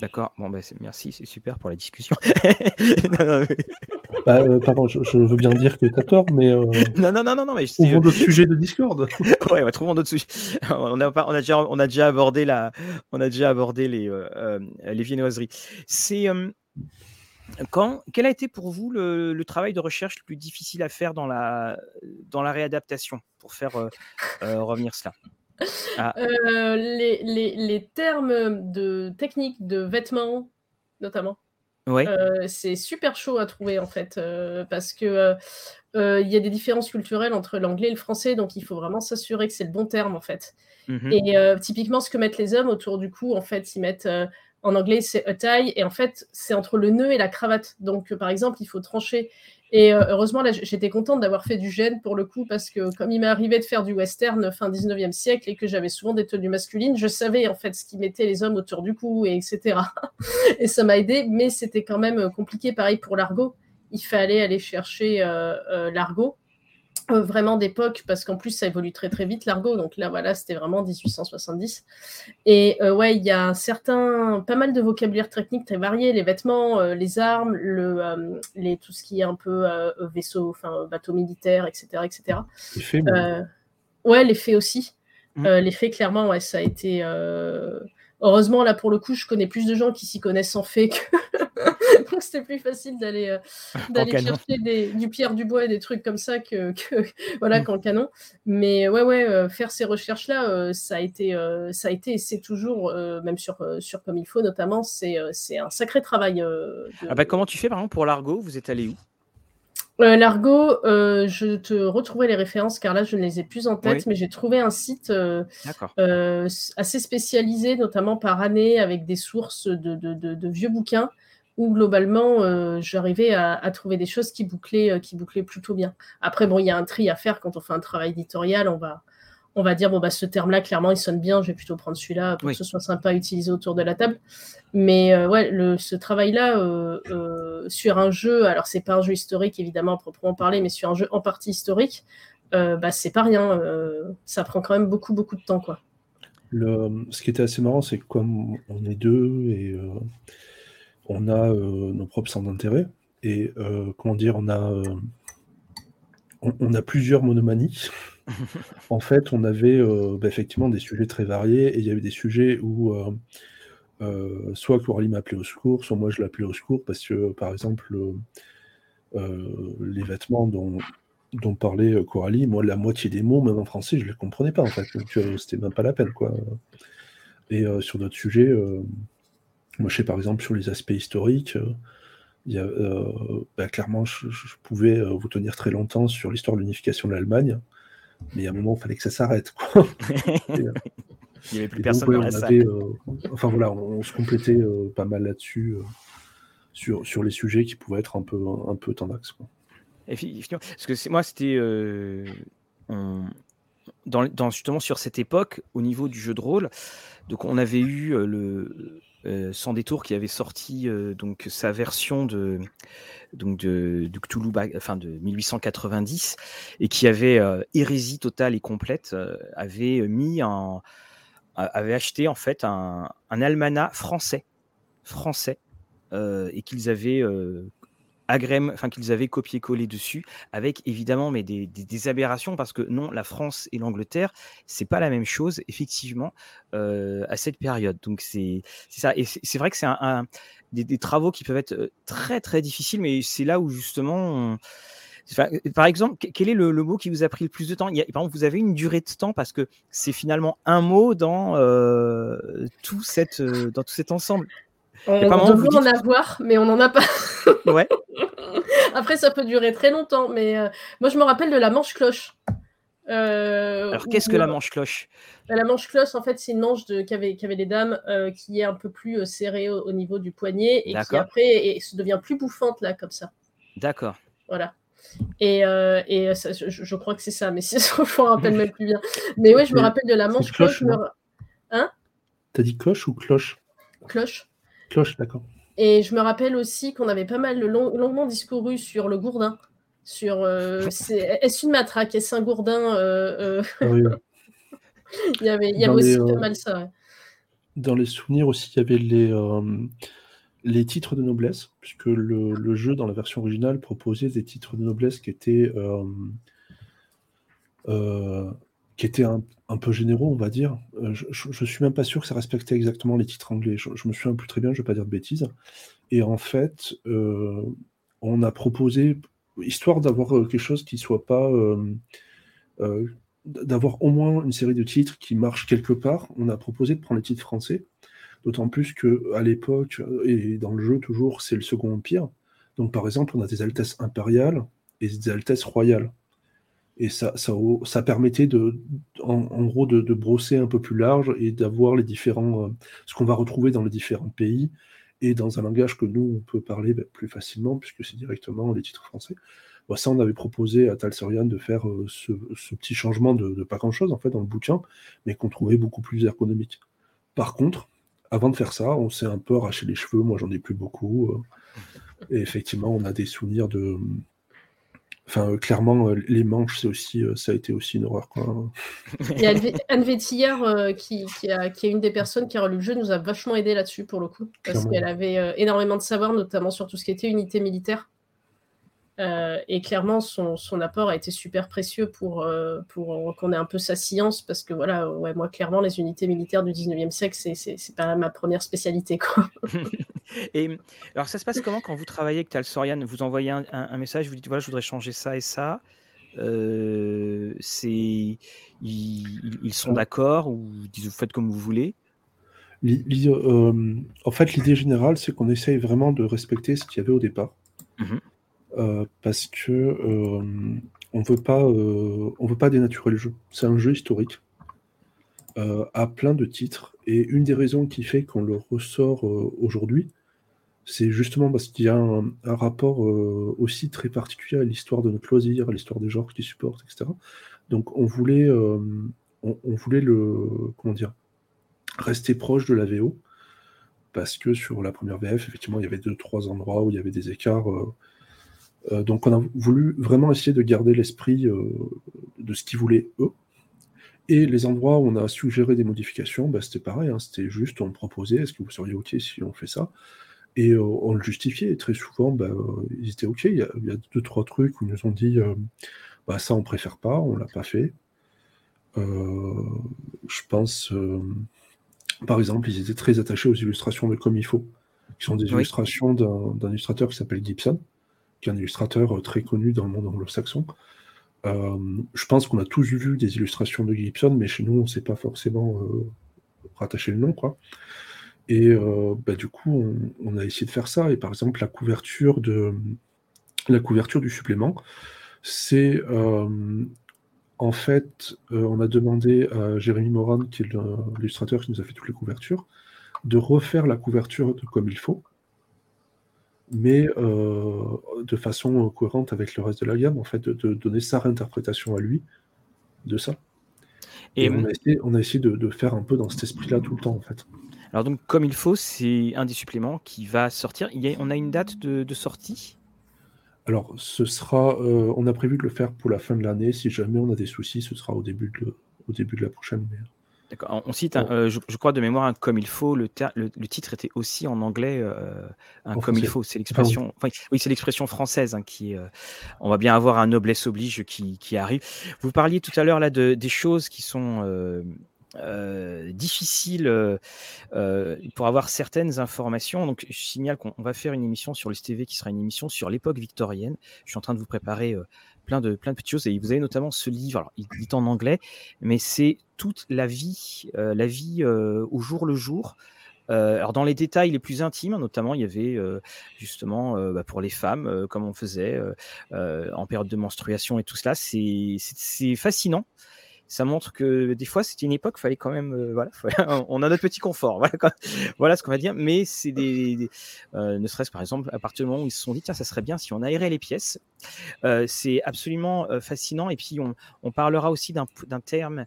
D'accord, bon, bah, merci, c'est super pour la discussion. <laughs> Bah, euh, pardon, je, veux bien dire que tu as tort, mais. Euh, <laughs> non, non, non, non, non, mais. Trouvons d'autres sujets de Discord. <laughs> ouais, ouais, trouvons d'autres sujets. <laughs> On a, on, a déjà, on a déjà abordé, la, on a déjà abordé les, euh, les viennoiseries. C'est. quand, quel a été pour vous le, travail de recherche le plus difficile à faire dans la, dans la réadaptation pour faire revenir cela? Ah. Euh, les, les, les, termes de technique de vêtements, notamment. Ouais. Euh, c'est super chaud à trouver en fait, euh, parce que il y a des différences culturelles entre l'anglais et le français, donc il faut vraiment s'assurer que c'est le bon terme en fait. Mmh et typiquement, ce que mettent les hommes autour du cou, en fait, ils mettent en anglais c'est a tie, et en fait, c'est entre le nœud et la cravate. Donc, par exemple, il faut trancher et euh, heureusement, là, j'étais contente d'avoir fait du gène pour le coup, parce que comme il m'est arrivé de faire du western fin 19e siècle et que j'avais souvent des tenues masculines, je savais en fait ce qui mettait les hommes autour du cou, et etc. <laughs> et ça m'a aidé, mais c'était quand même compliqué. Pareil pour l'argot. Il fallait aller chercher euh, euh, l'argot. Euh, vraiment d'époque, parce qu'en plus ça évolue très très vite l'argot, donc là voilà, c'était vraiment 1870. Et euh, ouais, il y a un certain, pas mal de vocabulaire technique très varié, les vêtements, euh, les armes, le, les, tout ce qui est un peu vaisseau, enfin bateau militaire, etc. etc. Les faits, ouais, les faits aussi. Mmh. les faits, clairement, ouais, ça a été. Heureusement, là pour le coup, je connais plus de gens qui s'y connaissent en fait que, <laughs> donc c'était plus facile d'aller euh, d'aller chercher des, du pierre du bois et des trucs comme ça que, <laughs> voilà mm. qu'en canon. Mais ouais ouais, euh, faire ces recherches là, euh, ça a été ça a été et c'est toujours même sur sur comme il faut notamment, c'est c'est un sacré travail. Ah bah, comment tu fais par exemple pour l'argot? Vous êtes allé où? L'argot, je te retrouverai les références car là je ne les ai plus en tête, mais j'ai trouvé un site assez spécialisé, notamment par année, avec des sources de, de, de vieux bouquins où globalement, euh, j'arrivais à, trouver des choses qui bouclaient, euh, qui bouclaient plutôt bien. Après, bon, il y a un tri à faire quand on fait un travail éditorial. On va, on va dire, bon, bah, ce terme-là, clairement, il sonne bien, je vais plutôt prendre celui-là pour que ce soit sympa à utiliser autour de la table. Mais euh, ouais, le, ce travail-là, sur un jeu, alors c'est pas un jeu historique, évidemment, à proprement parler, mais sur un jeu en partie historique, bah, c'est pas rien. ça prend quand même beaucoup, beaucoup de temps, quoi. Le, ce qui était assez marrant, c'est que comme on est deux et euh, on a euh, nos propres centres d'intérêt, et euh, comment dire, on a, on, a plusieurs monomanies. <laughs> en fait, on avait bah, effectivement des sujets très variés, et il y avait des sujets où soit Coralie m'appelait au secours, soit moi je l'appelais au secours, parce que par exemple, les vêtements dont dont parlait euh, Coralie, moi, la moitié des mots, même en français, je ne les comprenais pas, en fait. Donc, euh, c'était même pas la peine, quoi. Et euh, sur d'autres sujets, moi, je sais, par exemple, sur les aspects historiques, y bah, clairement, je, pouvais vous tenir très longtemps sur l'histoire de l'unification de l'Allemagne, mais il y a un moment, il fallait que ça s'arrête, quoi. <laughs> il n'y avait plus personne dans la salle. enfin, voilà, on, se complétait pas mal là-dessus, sur, sur les sujets qui pouvaient être un peu, un peu tendax, quoi. Parce que moi, c'était. Euh, dans, justement sur cette époque, au niveau du jeu de rôle, donc on avait eu euh, le euh, Sans détour qui avait sorti donc sa version de donc de, Cthulhu, enfin de 1890 et qui avait hérésie totale et complète, avait mis un, avait acheté en fait un, un almanach français, français, et qu'ils avaient enfin qu'ils avaient copié-collé dessus, avec évidemment mais des, aberrations parce que non, la France et l'Angleterre, c'est pas la même chose effectivement euh, à cette période. Donc c'est ça, et c'est vrai que c'est un, des, travaux qui peuvent être euh, très très difficiles, mais c'est là où justement par exemple, quel est le, mot qui vous a pris le plus de temps? Il Par exemple, vous avez une durée de temps parce que c'est finalement un mot dans, euh, tout, cette, dans tout cet ensemble. On, devrait en avoir, mais on n'en a pas. <laughs> ouais. <laughs> Après, ça peut durer très longtemps, mais euh, moi, je me rappelle de la manche-cloche. Euh, Alors, qu'est-ce que la manche-cloche bah, La manche-cloche, en fait, c'est une manche qu'avaient qu les dames euh, qui est un peu plus serrée au, niveau du poignet et qui après et, se devient plus bouffante, là, comme ça. D'accord. Voilà. Et, et je, crois que c'est ça, mais <laughs> si je me rappelle même plus bien. Mais oui, je me rappelle de la manche-cloche. Hein? T'as dit cloche ou cloche? Cloche. Cloche, d'accord. Et je me rappelle aussi qu'on avait pas mal longuement discouru sur le gourdin. Sur euh, est-ce une matraque, est-ce un gourdin euh, euh, ah <laughs> Il y avait, il y avait aussi pas mal ça. Dans les souvenirs aussi, il y avait les, les titres de noblesse, puisque le, le, jeu dans la version originale proposait des titres de noblesse qui étaient qui étaient un, peu généraux, on va dire. Euh, je, ne suis même pas sûr que ça respectait exactement les titres anglais. Je, me souviens plus très bien, je vais pas dire de bêtises. Et en fait, euh, on a proposé, histoire d'avoir euh, quelque chose qui soit pas, d'avoir au moins une série de titres qui marchent quelque part, on a proposé de prendre les titres français. D'autant plus que à l'époque et dans le jeu toujours, c'est le Second Empire. Donc par exemple, on a des altesses impériales et des altesses royales et ça, ça, permettait de, en, gros de, brosser un peu plus large et d'avoir les différents, euh, ce qu'on va retrouver dans les différents pays et dans un langage que nous on peut parler ben, plus facilement puisque c'est directement les titres français. Bon, ça, on avait proposé à Talsorian de faire euh, ce, petit changement de, pas grand chose en fait dans le bouquin, mais qu'on trouvait beaucoup plus ergonomique. Par contre, avant de faire ça, on s'est un peu arraché les cheveux. Moi, j'en ai plus beaucoup. Euh, et effectivement, on a des souvenirs de Enfin, euh, clairement, euh, les manches, c'est aussi, euh, ça a été aussi une horreur. Quoi. Et Anne Vétillard, qui, qui, a, qui, est une des personnes qui a relu le jeu, nous a vachement aidé là-dessus pour le coup, parce qu'elle avait énormément de savoir, notamment sur tout ce qui était unité militaire. Euh, et clairement, son, son, apport a été super précieux pour, euh, pour qu'on ait un peu sa science, parce que voilà, ouais, moi, clairement, les unités militaires du 19e siècle, c'est pas ma première spécialité. Quoi. <laughs> et alors, ça se passe comment quand vous travaillez avec Talsorian? Vous envoyez un, un, message, vous dites voilà, je voudrais changer ça et ça. Euh, c'est ils, ils, sont d'accord ou ils vous faites comme vous voulez? Euh, En fait, l'idée générale, c'est qu'on essaye vraiment de respecter ce qu'il y avait au départ. Mmh euh, parce que euh, on veut pas, euh, veut pas dénaturer le jeu. C'est un jeu historique à plein de titres, et une des raisons qui fait qu'on le ressort aujourd'hui, c'est justement parce qu'il y a un, rapport aussi très particulier à l'histoire de notre loisir, à l'histoire des genres qui supportent, etc. Donc on voulait, rester proche de la VO, parce que sur la première VF, effectivement, il y avait deux, trois endroits où il y avait des écarts euh, donc on a voulu vraiment essayer de garder l'esprit euh, de ce qu'ils voulaient eux. Et les endroits où on a suggéré des modifications, bah, c'était pareil, hein, c'était juste, on proposait, est-ce que vous seriez OK si on fait ça? Et on le justifiait, et très souvent, bah, ils étaient OK. Il y, a, deux, trois trucs où ils nous ont dit, bah, ça on préfère pas, on l'a pas fait. je pense, par exemple, ils étaient très attachés aux illustrations de Comme il faut, qui sont des illustrations d'un illustrateur qui s'appelle Gibson, qui est un illustrateur très connu dans le monde anglo-saxon. Euh, je pense qu'on a tous vu des illustrations de Gibson, mais chez nous, on ne sait pas forcément euh, rattacher le nom. Quoi. Et euh, bah, du coup, on, a essayé de faire ça. Et par exemple, la couverture, de, la couverture du supplément, c'est en fait, on a demandé à Jérémy Moran, qui est l'illustrateur qui nous a fait toutes les couvertures, de refaire la couverture comme il faut mais euh, de façon cohérente avec le reste de la gamme, en fait, de, donner sa réinterprétation à lui de ça. Et, on, a essayé, de, faire un peu dans cet esprit-là tout le temps, en fait. Alors donc, comme il faut, c'est un des suppléments qui va sortir. Il y a, on a une date de, sortie? Alors, ce sera, euh, on a prévu de le faire pour la fin de l'année. Si jamais on a des soucis, ce sera au début de, au début de la prochaine. Mais... D'accord. On cite, euh, je, crois de mémoire, un comme il faut. Le, le, titre était aussi en anglais, euh, un comme il faut. C'est l'expression. oui, c'est l'expression française hein, qui. Euh, on va bien avoir un noblesse oblige qui, qui arrive. Vous parliez tout à l'heure là de, des choses qui sont difficiles pour avoir certaines informations. Donc, je signale qu'on va faire une émission sur le STV qui sera une émission sur l'époque victorienne. Je suis en train de vous préparer plein de, plein de petites choses. Et vous avez notamment ce livre, alors il est en anglais, mais c'est toute la vie, euh, la vie euh, au jour le jour. Euh, alors dans les détails les plus intimes, notamment, il y avait justement bah, pour les femmes, comme on faisait en période de menstruation et tout cela. C'est fascinant ça montre que des fois c'était une époque, fallait quand même, euh, voilà, <laughs> on a notre petit confort, voilà, ce qu'on va dire. Mais c'est des, euh, ne serait-ce par exemple à partir du moment où ils se sont dit tiens ça serait bien si on aérait les pièces, euh, c'est absolument fascinant. Et puis on, on parlera aussi d'un terme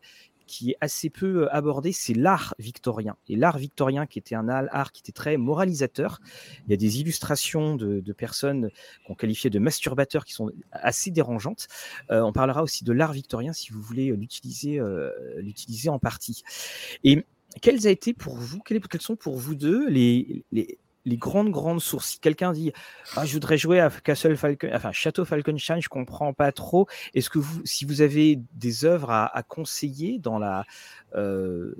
qui est assez peu euh, abordé, c'est l'art victorien. Et l'art victorien, qui était un art qui était très moralisateur, il y a des illustrations de, personnes qu'on qualifiait de masturbateurs qui sont assez dérangeantes. Euh, on parlera aussi de l'art victorien si vous voulez l'utiliser, euh, l'utiliser en partie. Et quels a été pour vous, quels, sont pour vous deux les, les grandes, grandes sources. Si quelqu'un dit ah, Je voudrais jouer à Castle Falcon, enfin Château Falkenstein, je comprends pas trop. Est-ce que vous, si vous avez des œuvres à, conseiller dans la euh,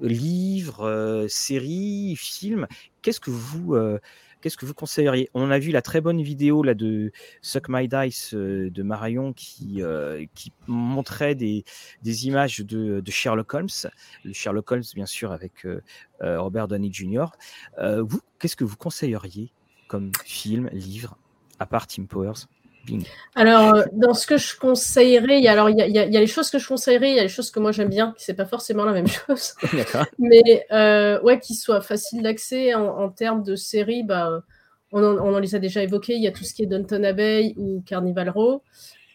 livre, euh, série, film, qu'est-ce que vous. Euh, Qu'est-ce que vous conseilleriez? On a vu la très bonne vidéo là, de Suck My Dice euh, de Marion qui, euh, montrait des, images de, Sherlock Holmes. Sherlock Holmes, bien sûr, avec euh, Robert Downey Jr. qu'est-ce que vous conseilleriez comme film, livre, à part Team Powers? Alors, euh, dans ce que je conseillerais, il y, a, alors, il, y a, les choses que je conseillerais, il y a les choses que moi j'aime bien, qui c'est pas forcément la même <laughs> chose. <laughs> Mais euh, ouais, qui soit facile d'accès en, termes de séries, bah, on, en, les a déjà évoqués. Il y a tout ce qui est Downton Abbey ou Carnival Row.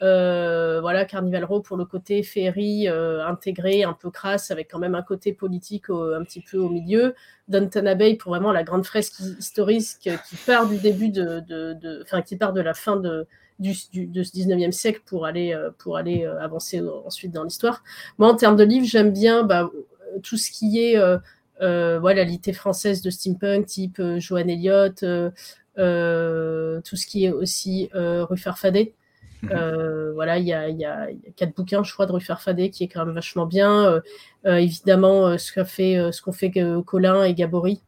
Euh, voilà, Carnival Row pour le côté féerie intégré, un peu crasse, avec quand même un côté politique un petit peu au milieu. Downton Abbey pour vraiment la grande fresque historique qui part du début de, enfin qui part de la fin de du, de ce 19e siècle pour aller, euh, pour aller euh, avancer ensuite dans l'histoire. Moi, en termes de livres, j'aime bien bah, tout ce qui est euh, voilà, la littérature française de steampunk, type Joanne Elliott, tout ce qui est aussi Ruffer Fadet. Mhm. voilà, il y a, y, a, quatre bouquins, je crois, de Ruffer Fadet qui est quand même vachement bien. évidemment, ce qu'ont fait, ce qu'on fait Colin et Gabory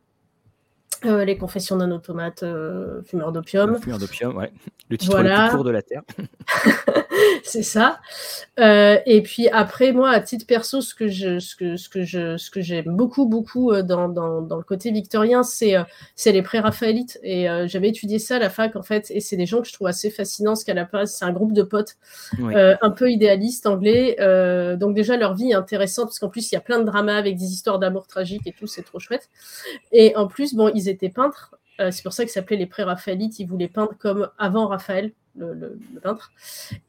euh, les confessions d'un automate euh, fumeur d'opium. Fumeur d'opium, ouais. Le titre le plus court de la Terre. <laughs> <laughs> c'est ça. Euh, et puis après, moi, à titre perso, ce que je, ce que, ce que je, ce que j'aime beaucoup, beaucoup dans, dans, dans, le côté victorien, c'est, c'est les pré-raphaélites. Et j'avais étudié ça à la fac, en fait, et c'est des gens que je trouve assez fascinants, ce qu'à la base, c'est un groupe de potes, un peu idéalistes anglais. donc déjà, leur vie est intéressante, parce qu'en plus, il y a plein de dramas avec des histoires d'amour tragiques et tout, c'est trop chouette. Et en plus, bon, ils étaient peintres. Euh, c'est pour ça qu'ils s'appelaient les pré-raphaélites. Ils voulaient peindre comme avant Raphaël, le, peintre.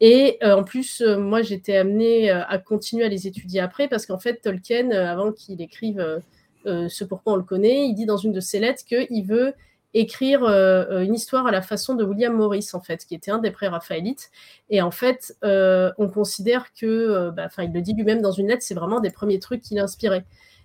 Et euh, en plus, euh, moi, j'étais amenée à continuer à les étudier après parce qu'en fait, Tolkien, avant qu'il écrive ce pourquoi on le connaît, il dit dans une de ses lettres qu'il veut écrire une histoire à la façon de William Morris, en fait, qui était un des pré-raphaélites. Et en fait, on considère que, bah, enfin, il le dit lui-même dans une lettre, c'est vraiment des premiers trucs qui l'inspiraient.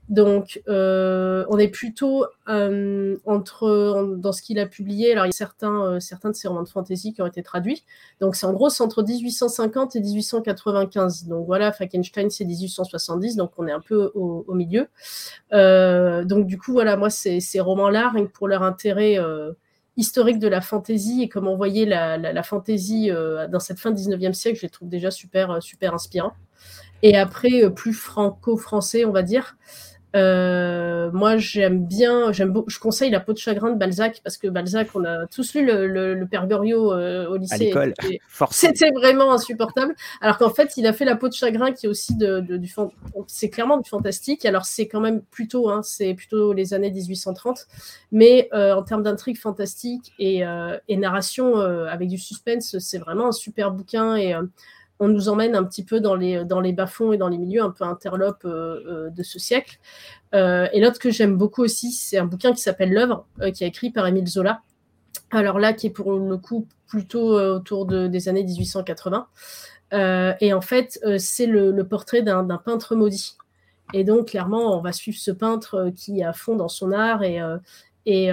Donc, euh, on est plutôt euh, entre dans ce qu'il a publié. Alors, il y a certains, euh, certains de ses romans de fantasy qui ont été traduits. Donc, c'est en gros entre 1850 et 1895. Donc voilà, Frankenstein c'est 1870, donc on est un peu au, milieu. donc du coup voilà, moi ces, romans-là, pour leur intérêt historique de la fantaisie et comment on voyait la, la, la fantaisie dans cette fin 19e siècle, je les trouve déjà super super inspirants. Et après plus franco-français, on va dire. Euh, moi, j'aime bien, j'aime, je conseille La peau de chagrin de Balzac parce que Balzac, on a tous lu le, le, Père Goriot euh, au lycée. À l'école. C'était vraiment insupportable. Alors qu'en fait, il a fait La peau de chagrin qui est aussi de, du, c'est clairement du fantastique. Alors c'est quand même plutôt, hein, c'est plutôt les années 1830, mais euh, en termes d'intrigue fantastique et, et narration avec du suspense, c'est vraiment un super bouquin et on nous emmène un petit peu dans les, bas-fonds et dans les milieux un peu interlopes euh, euh, de ce siècle. Euh, et l'autre que j'aime beaucoup aussi, c'est un bouquin qui s'appelle L'œuvre, qui est écrit par Émile Zola. Alors là, qui est pour le coup plutôt autour des années 1880. et en fait, c'est le, portrait d'un peintre maudit. Et donc, clairement, on va suivre ce peintre qui est à fond dans son art et, et,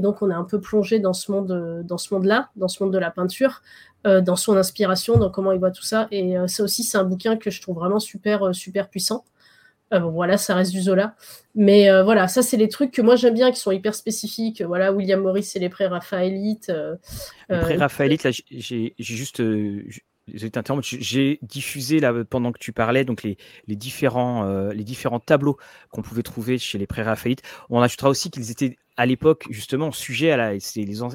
donc, on est un peu plongé dans ce monde-là, dans ce monde de la peinture, dans son inspiration, dans comment il voit tout ça. Et euh, ça aussi, c'est un bouquin que je trouve vraiment super, euh, super puissant. voilà, ça reste du Zola. Mais voilà, ça, c'est les trucs que moi j'aime bien, qui sont hyper spécifiques. Voilà, William Morris et les pré-raphaélites. les pré-raphaélites, là, j'ai juste. J'ai diffusé là pendant que tu parlais donc les, les différents les différents tableaux qu'on pouvait trouver chez les pré-raphaélites. On ajoutera aussi qu'ils étaient à l'époque justement sujet à la les,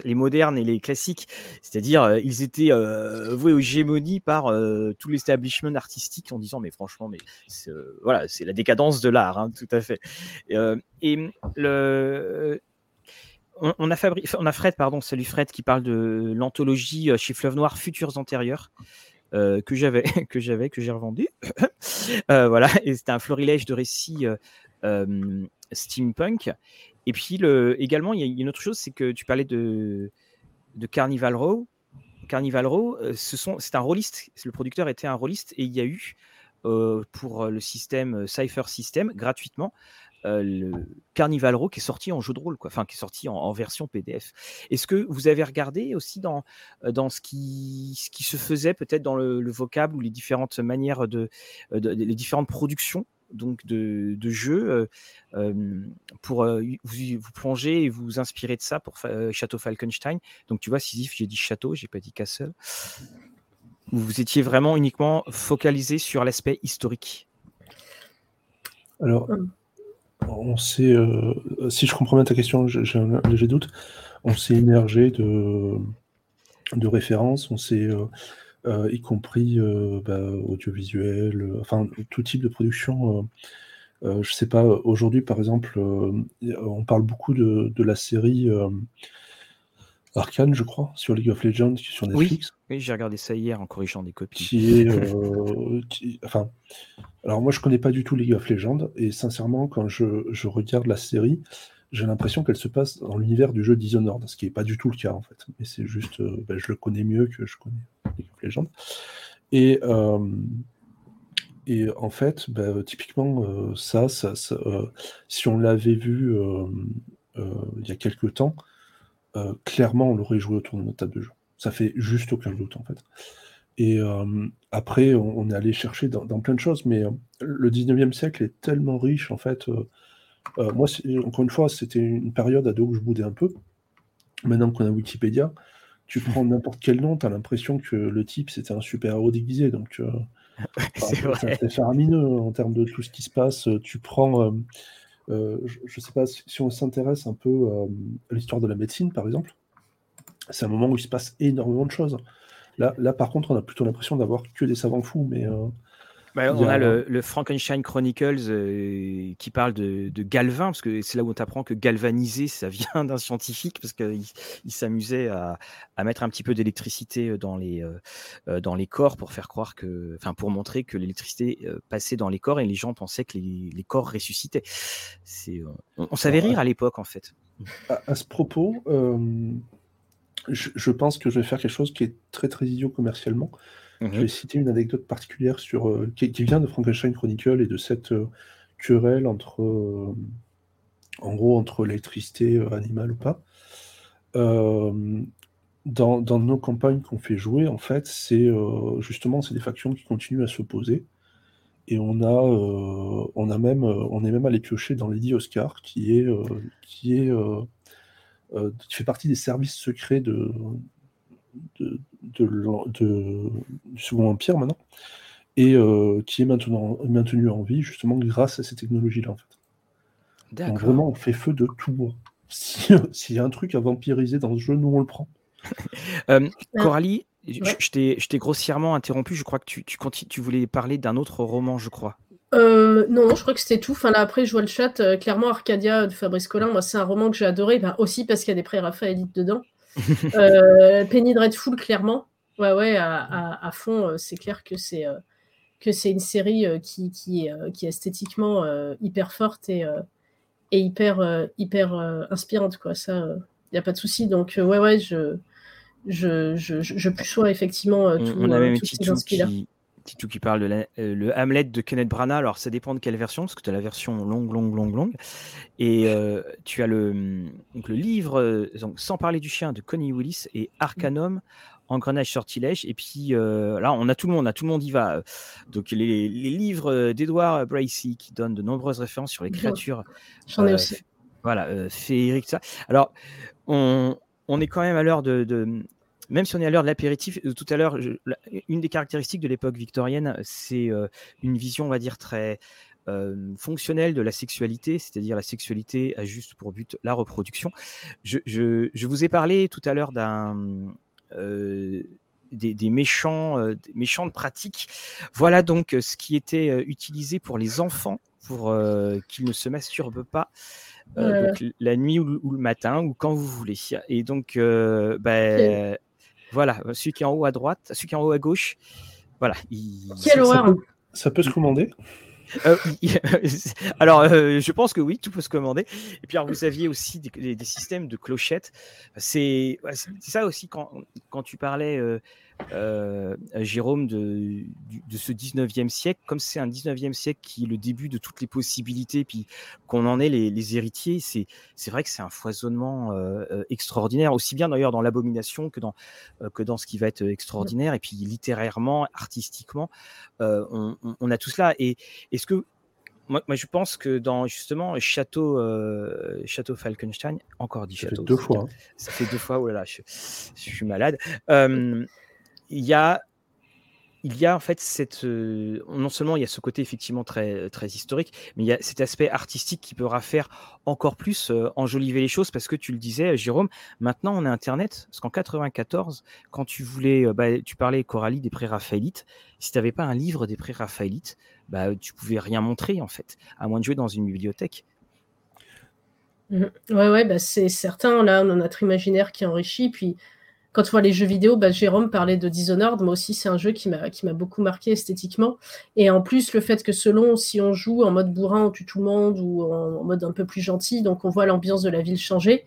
les, modernes et les classiques, c'est-à-dire euh, ils étaient euh, voués aux gémonies par euh, tout l'establishment artistique en disant mais franchement mais voilà c'est la décadence de l'art hein, tout à fait. Et on a Fred pardon salut Fred qui parle de l'anthologie chez Fleuve Noir Futurs antérieurs que j'avais <laughs> que j'avais que j'ai revendu. <laughs> Voilà et c'était un florilège de récits steampunk et puis le, également, il y a une autre chose, c'est que tu parlais de, Carnival Row. Carnival Row, euh, c'est un rôliste. Le producteur était un rôliste et il y a eu euh, pour le système euh, Cypher System gratuitement le Carnival Row qui est sorti en jeu de rôle, enfin qui est sorti en, version PDF. Est-ce que vous avez regardé aussi dans, dans ce, qui, se faisait peut-être dans le, vocable ou les différentes manières de, de, les différentes productions donc de, jeux pour vous, vous, plonger et vous inspirer de ça pour Château Falkenstein. Donc tu vois, Sisyphe, j'ai dit château, j'ai pas dit castle. Vous étiez vraiment uniquement focalisé sur l'aspect historique. Alors, on s'est, si je comprends bien ta question, j'ai un léger doute. On s'est émergé de, de références, on s'est euh, y compris euh, bah, audiovisuel, euh, enfin tout type de production. je sais pas, aujourd'hui par exemple, on parle beaucoup de, de la série Arkane, je crois, sur League of Legends, sur Netflix. Oui, j'ai regardé ça hier en corrigeant des copies. Qui est, enfin, alors moi je connais pas du tout League of Legends et sincèrement quand je, je regarde la série, j'ai l'impression qu'elle se passe dans l'univers du jeu Dishonored, ce qui n'est pas du tout le cas en fait. Mais c'est juste, euh, ben, je le connais mieux que je connais League of euh, et en fait, ben, typiquement, euh, ça, ça, si on l'avait vu il y a quelques temps, clairement on l'aurait joué autour de notre table de jeu. Ça fait juste aucun doute en fait. Et après, on, est allé chercher dans, dans, plein de choses, mais le 19e siècle est tellement riche en fait euh, moi, encore une fois, c'était une période à deux où je boudais un peu. Maintenant qu'on a Wikipédia, tu prends n'importe quel nom, tu as l'impression que le type c'était un super-héros déguisé. Donc, euh, <laughs> c'est faramineux en termes de tout ce qui se passe. Tu prends, euh, je, ne sais pas, si on s'intéresse un peu à l'histoire de la médecine, par exemple, c'est un moment où il se passe énormément de choses. Là, là par contre, on a plutôt l'impression d'avoir que des savants fous, mais Bah, on a, le, Frankenstein Chronicles euh, qui parle de, Galvin, parce que c'est là où on apprend que galvaniser, ça vient <laughs> d'un scientifique, parce qu'il il, s'amusait à, mettre un petit peu d'électricité dans les, euh, dans les corps pour faire croire que, enfin, pour montrer que l'électricité passait dans les corps et les gens pensaient que les, corps ressuscitaient. C'est, on, savait rire à l'époque, en fait. À, ce propos, je, je, pense que je vais faire quelque chose qui est très très idiot commercialement. Je vais mhm. citer une anecdote particulière euh, qui, vient de Frankenstein Chronicle et de cette euh, querelle entre, euh, en gros, entre l'électricité animale ou pas. Dans, dans, nos campagnes qu'on fait jouer, en fait, c'est justement c'est des factions qui continuent à s'opposer. Et on a, on a même, on est même allé piocher dans Lady Oscar, qui est, qui est, qui fait partie des services secrets de, de, du Second Empire maintenant, et euh, qui est maintenant maintenu en vie justement grâce à ces technologies-là en fait. Donc vraiment on fait feu de tout. <laughs> S'il y a un truc à vampiriser dans ce jeu, nous on le prend. <laughs> euh, Coralie, je, t'ai grossièrement interrompu, je crois que tu, tu, tu voulais parler d'un autre roman, je crois. Euh, non, je crois que c'était tout. Enfin, là, après, je vois le chat. Euh, clairement, Arcadia de Fabrice Collin, moi, c'est un roman que j'ai adoré, ben, aussi parce qu'il y a des pré-raphaélites dedans. <laughs> Euh, Penny Dreadful, clairement. Ouais, ouais, à, fond, euh, c'est clair que c'est euh, que c'est une série qui, qui, est, qui est esthétiquement hyper forte et, et hyper, hyper inspirante, quoi. Ça, il n'y a pas de souci. Donc, ouais, ouais, je, je, je, je, effectivement tout, on, a même qui, Titou qui parle de le Hamlet de Kenneth Branagh. Alors, ça dépend de quelle version, parce que tu as la version longue, longue, longue, longue. Et euh, tu as le, donc, le livre, euh, donc, Sans parler du chien de Connie Willis et Arcanum, Engrenage Sortilège. Et puis euh, là, on a tout le monde, a tout le monde y va. Donc, les, les livres d'Edward Bracy qui donnent de nombreuses références sur les créatures. J'en ai aussi. Voilà, féeriques, ça. Alors, on, on est quand même à l'heure de même si on est à l'heure de l'apéritif, euh, tout à l'heure, une des caractéristiques de l'époque victorienne, c'est euh, une vision, on va dire, très euh, fonctionnelle de la sexualité, c'est-à-dire la sexualité a juste pour but la reproduction. Je, vous ai parlé tout à l'heure d'un des, méchants, des méchantes pratiques. Voilà donc ce qui était utilisé pour les enfants pour qu'ils ne se masturbent pas. la nuit ou, le matin ou quand vous voulez. Et donc, bah, voilà, celui qui est en haut à droite, celui qui est en haut à gauche. Voilà. Quelle horreur ça, peut se commander? Euh, <laughs> alors, euh, je pense que oui, tout peut se commander. Et puis, alors, vous aviez aussi des, systèmes de clochettes. C'est ça aussi quand, quand tu parlais euh, euh, Jérôme, de, de, ce 19e siècle. Comme c'est un 19e siècle qui est le début de toutes les possibilités, puis qu'on en est les, héritiers, c'est, c'est vrai que c'est un foisonnement euh, euh, extraordinaire, aussi bien d'ailleurs dans l'abomination que dans, que dans ce qui va être extraordinaire. Et puis littérairement, artistiquement, on, a tout cela. Et est-ce que moi, moi, je pense que dans justement Château, Château Falkenstein, encore dit Château. deux fois. Hein. Ça fait deux fois, oh là là, je, je suis malade il y a il y a en fait cette euh, non seulement il y a ce côté effectivement très très historique, mais il y a cet aspect artistique qui pourra faire encore plus euh, enjoliver les choses parce que tu le disais, Jérôme. Maintenant, on a Internet. Parce qu'en 94, quand tu voulais, euh, bah, tu parlais Coralie des pré-raphaélites. Si tu n'avais pas un livre des pré-raphaélites, bah, tu pouvais rien montrer en fait, à moins de jouer dans une bibliothèque. Mmh. Ouais, ouais, bah c'est certain. Là, on a notre imaginaire qui enrichit. Puis quand tu vois les jeux vidéo, bah, Jérôme parlait de Dishonored. Moi aussi, c'est un jeu qui m'a, beaucoup marqué esthétiquement. Et en plus, le fait que selon si on joue en mode bourrin, on tue tout le monde, ou en, mode un peu plus gentil, donc on voit l'ambiance de la ville changer.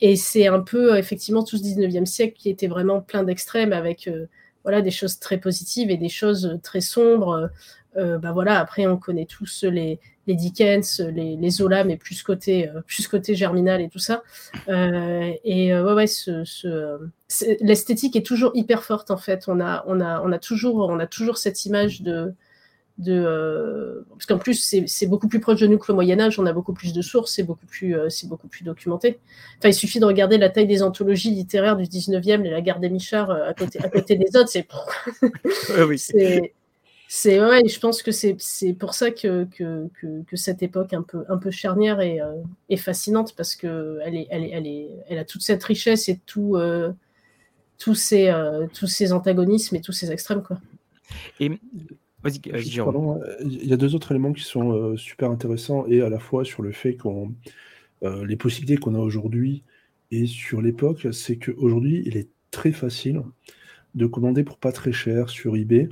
Et c'est un peu, effectivement, tout ce 19e siècle qui était vraiment plein d'extrêmes avec euh, voilà, des choses très positives et des choses très sombres. Euh, bah voilà, après, on connaît tous les, les Dickens, les, les Zola, mais plus côté, euh, plus côté germinal et tout ça. Euh, et ouais, ouais, ce, ce l'esthétique est toujours hyper forte en fait. On a, on a, on a toujours, on a toujours cette image de, de parce qu'en plus c'est beaucoup plus proche de nous que le Moyen Âge. On a beaucoup plus de sources, c'est beaucoup plus, c'est beaucoup plus documenté. Enfin, il suffit de regarder la taille des anthologies littéraires du 19e, et la guerre des Michards à côté, à côté des autres. C'est, <laughs> oui, c'est ouais, je pense que c'est pour ça que, que, que, cette époque un peu, un peu charnière est, euh, est fascinante parce que elle, est, elle, est, elle, est, elle a toute cette richesse et tout, euh, tous, ces, euh, tous ces antagonismes et tous ces extrêmes. Quoi. Et Vas-y, il y a deux autres éléments qui sont super intéressants et à la fois sur le fait qu'on les possibilités qu'on a aujourd'hui et sur l'époque, c'est qu'aujourd'hui, il est très facile de commander pour pas très cher sur eBay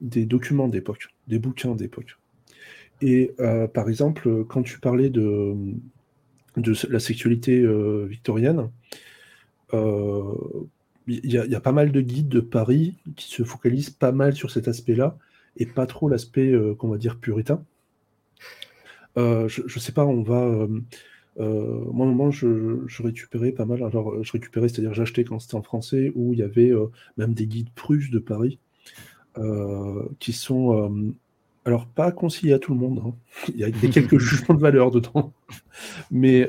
des documents d'époque, des bouquins d'époque. Et par exemple, quand tu parlais de, la sexualité victorienne, il y, a pas mal de guides de Paris qui se focalisent pas mal sur cet aspect-là et pas trop l'aspect euh, qu'on va dire puritain. Euh, je, ne sais pas, on va. Euh, moi, moment, je, je, récupérais pas mal. Alors, je récupérais, c'est-à-dire j'achetais quand c'était en français, où il y avait même des guides prusses de Paris qui sont. alors, pas conseillés à tout le monde. Hein. <laughs> Il y a quelques <laughs> jugements de valeur dedans. Mais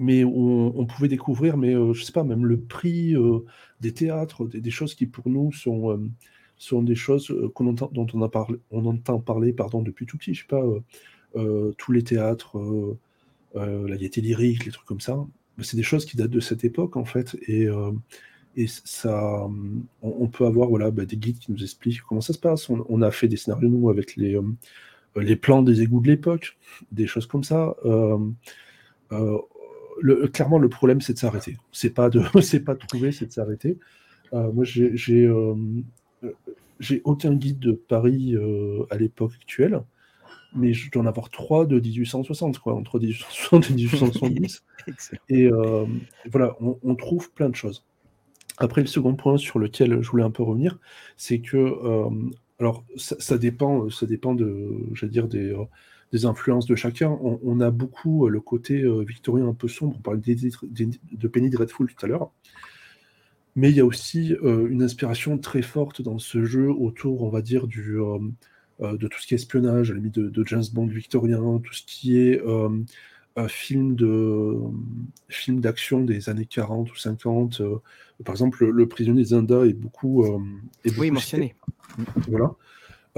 mais on, pouvait découvrir, mais je sais pas, même le prix des théâtres, des, choses qui pour nous sont, sont des choses qu'on entend, dont on, a parlé, on entend parler pardon, depuis tout petit. Je sais pas, tous les théâtres, la gaieté lyrique, les trucs comme ça. C'est des choses qui datent de cette époque en fait, et, et ça, on, peut avoir voilà, bah, des guides qui nous expliquent comment ça se passe. On, a fait des scénarios nous avec les, les plans des égouts de l'époque, des choses comme ça clairement, le problème, c'est de s'arrêter. C'est pas de, <laughs> c'est pas de trouver, c'est de s'arrêter. Euh, moi, j'ai, j'ai, euh, j'ai aucun guide de Paris euh, à l'époque actuelle, mais je dois en avoir trois de 1860, quoi, entre 1860 et 1870. <laughs> et voilà, on, trouve plein de choses. Après, le second point sur lequel je voulais un peu revenir, c'est que, alors, ça, dépend, ça dépend de, dire, des des influences de chacun. On, a beaucoup euh, le côté euh, victorien un peu sombre. On parlait de Penny Dreadful tout à l'heure. Mais il y a aussi euh, une inspiration très forte dans ce jeu autour, on va dire, du, de tout ce qui est espionnage, limite de, James Bond victorien, tout ce qui est film de film d'action des années 40 ou 50. par exemple, le, prisonnier des Indes est beaucoup, est oui, mentionné. Voilà.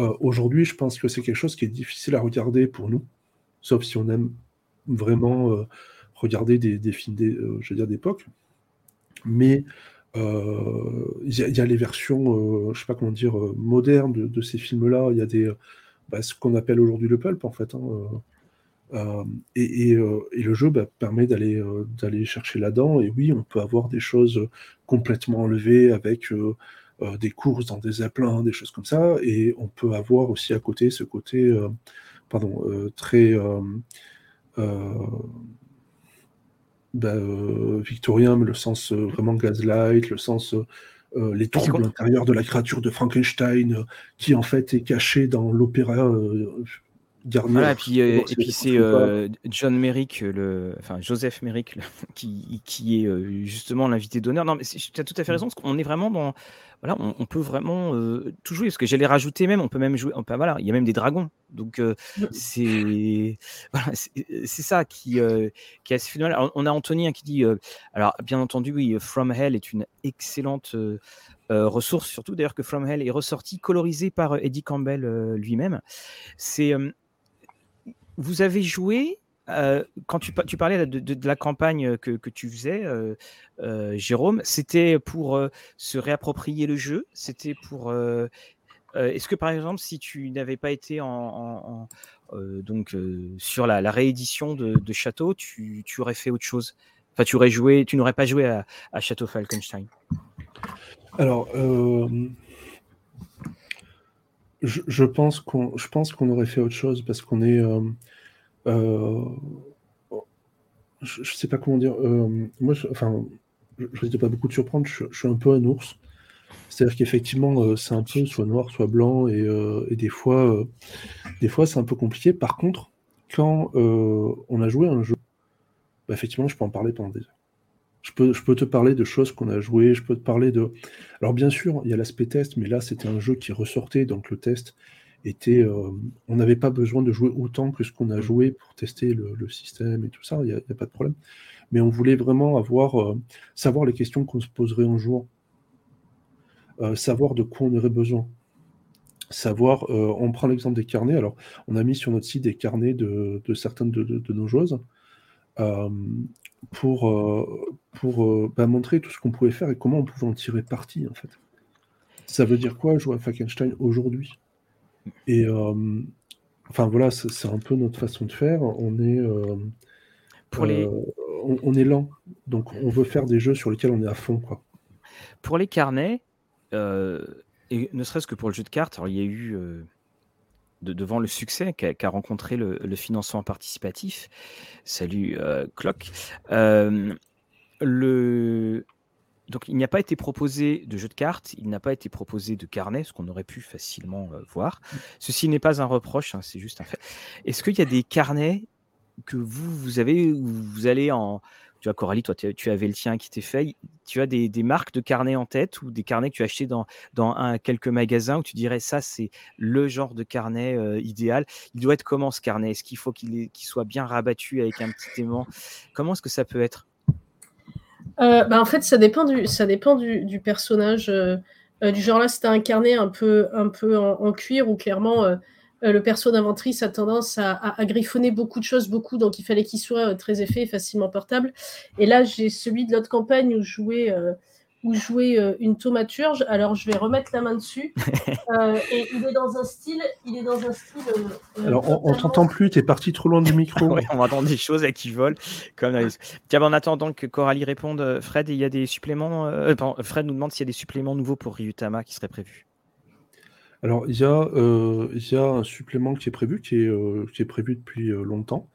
Euh, aujourd'hui, je pense que c'est quelque chose qui est difficile à regarder pour nous, sauf si on aime vraiment euh, regarder des, films euh, d'époque. Mais il y, a les versions, je sais pas comment dire, modernes de, ces films-là. Il y a des, bah, ce qu'on appelle aujourd'hui le pulp, en fait. Hein, et, le jeu bah, permet d'aller d'aller chercher là-dedans. Et oui, on peut avoir des choses complètement enlevées avec euh, des courses dans des zeppelins, des choses comme ça, et on peut avoir aussi à côté ce côté, euh, pardon, euh, très bah, victorien, mais le sens vraiment gaslight, le sens les troubles intérieurs de la créature de Frankenstein, qui en fait est caché dans l'opéra voilà, et puis, euh, et puis c'est euh, John Merrick, le, enfin Joseph Merrick, <laughs> qui, qui, est euh, justement l'invité d'honneur. Non, mais tu as tout à fait raison, parce qu'on est vraiment dans. Voilà, on, peut vraiment tout jouer, parce que j'allais rajouter même, on peut même jouer. On peut, voilà, il y a même des dragons. Donc, mmh. c'est <laughs> voilà, c'est ça qui, qui est assez phénoménal. on a Anthony hein, qui dit alors, bien entendu, oui, From Hell est une excellente. ressource, surtout d'ailleurs que From Hell est ressorti, colorisé par Eddie Campbell lui-même. C'est vous avez joué, euh, quand tu, parlais de, la campagne que, tu faisais, euh, euh, Jérôme, c'était pour se réapproprier le jeu? C'était pour. Est-ce que par exemple, si tu n'avais pas été en, donc sur la, réédition de, Château, tu, aurais fait autre chose? Enfin, tu aurais joué, tu n'aurais pas joué à, Château Falkenstein? Alors, je, pense qu'on, je pense qu'on aurait fait autre chose parce qu'on est. Euh, euh, je, ne sais pas comment dire. Euh, moi, je, enfin, je risque pas beaucoup de surprendre. Je, suis un peu un ours. C'est-à-dire qu'effectivement, c'est un peu soit noir, soit blanc, et, des fois, des fois, c'est un peu compliqué. Par contre, quand on a joué un jeu, bah, effectivement, je peux en parler pendant des heures. Je peux, je peux te parler de choses qu'on a jouées, je peux te parler de... Alors bien sûr, il y a l'aspect test, mais là c'était un jeu qui ressortait, donc le test était... Euh, on n'avait pas besoin de jouer autant que ce qu'on a mm. joué pour tester le, système et tout ça, il n'y a, pas de problème. Mais on voulait vraiment avoir, euh, savoir les questions qu'on se poserait un jour, euh, savoir de quoi on aurait besoin. Savoir, on prend l'exemple des carnets, alors on a mis sur notre site des carnets de, certaines de, de nos joueuses pour, pour bah, montrer tout ce qu'on pouvait faire et comment on pouvait en tirer parti, en fait. ça veut dire quoi jouer à Frankenstein aujourd'hui? Et enfin voilà, c'est un peu notre façon de faire. On est pour les... on, est lent, donc on veut faire des jeux sur lesquels on est à fond quoi. Pour les carnets, et ne serait-ce que pour le jeu de cartes, alors il y a eu devant le succès qu'a rencontré le, financement participatif. Salut euh, Clock. Euh, le... Donc il n'y a pas été proposé de jeu de cartes, il n'a pas été proposé de carnet, ce qu'on aurait pu facilement euh, voir. Ceci n'est pas un reproche, hein, c'est juste un fait. Est-ce qu'il y a des carnets que vous, vous avez, où vous allez en, tu vois, Coralie, toi, tu avais le tien qui t'est fait. Tu as des, marques de carnets en tête ou des carnets que tu as achetés dans, dans un, quelques magasins où tu dirais ça, c'est le genre de carnet euh, idéal. Il doit être comment ce carnet? Est-ce qu'il faut qu'il soit bien rabattu avec un petit aimant? Comment est-ce que ça peut être? Euh, bah, En fait, ça dépend du, ça dépend du, personnage. Euh, du genre là, c'était un carnet un peu, un peu en, cuir où clairement euh, le perso d'inventrice a tendance à, griffonner beaucoup de choses, beaucoup, donc il fallait qu'il soit euh, très épais et facilement portable. Et là, j'ai celui de l'autre campagne où jouer euh, où jouer une thaumaturge. Alors, je vais remettre la main dessus. <laughs> et il est dans un style, il est dans un style. Alors, on, t'entend plus. tu es parti trop loin du micro. <laughs> on entend des choses qui volent. Comme Tiens, en attendant que Coralie réponde, Fred, il y a des suppléments. Fred nous demande s'il y a des suppléments nouveaux pour Ryutama qui seraient prévus. Alors, il y a, euh, il y a un supplément qui est prévu, qui est, euh, qui est prévu depuis euh, longtemps.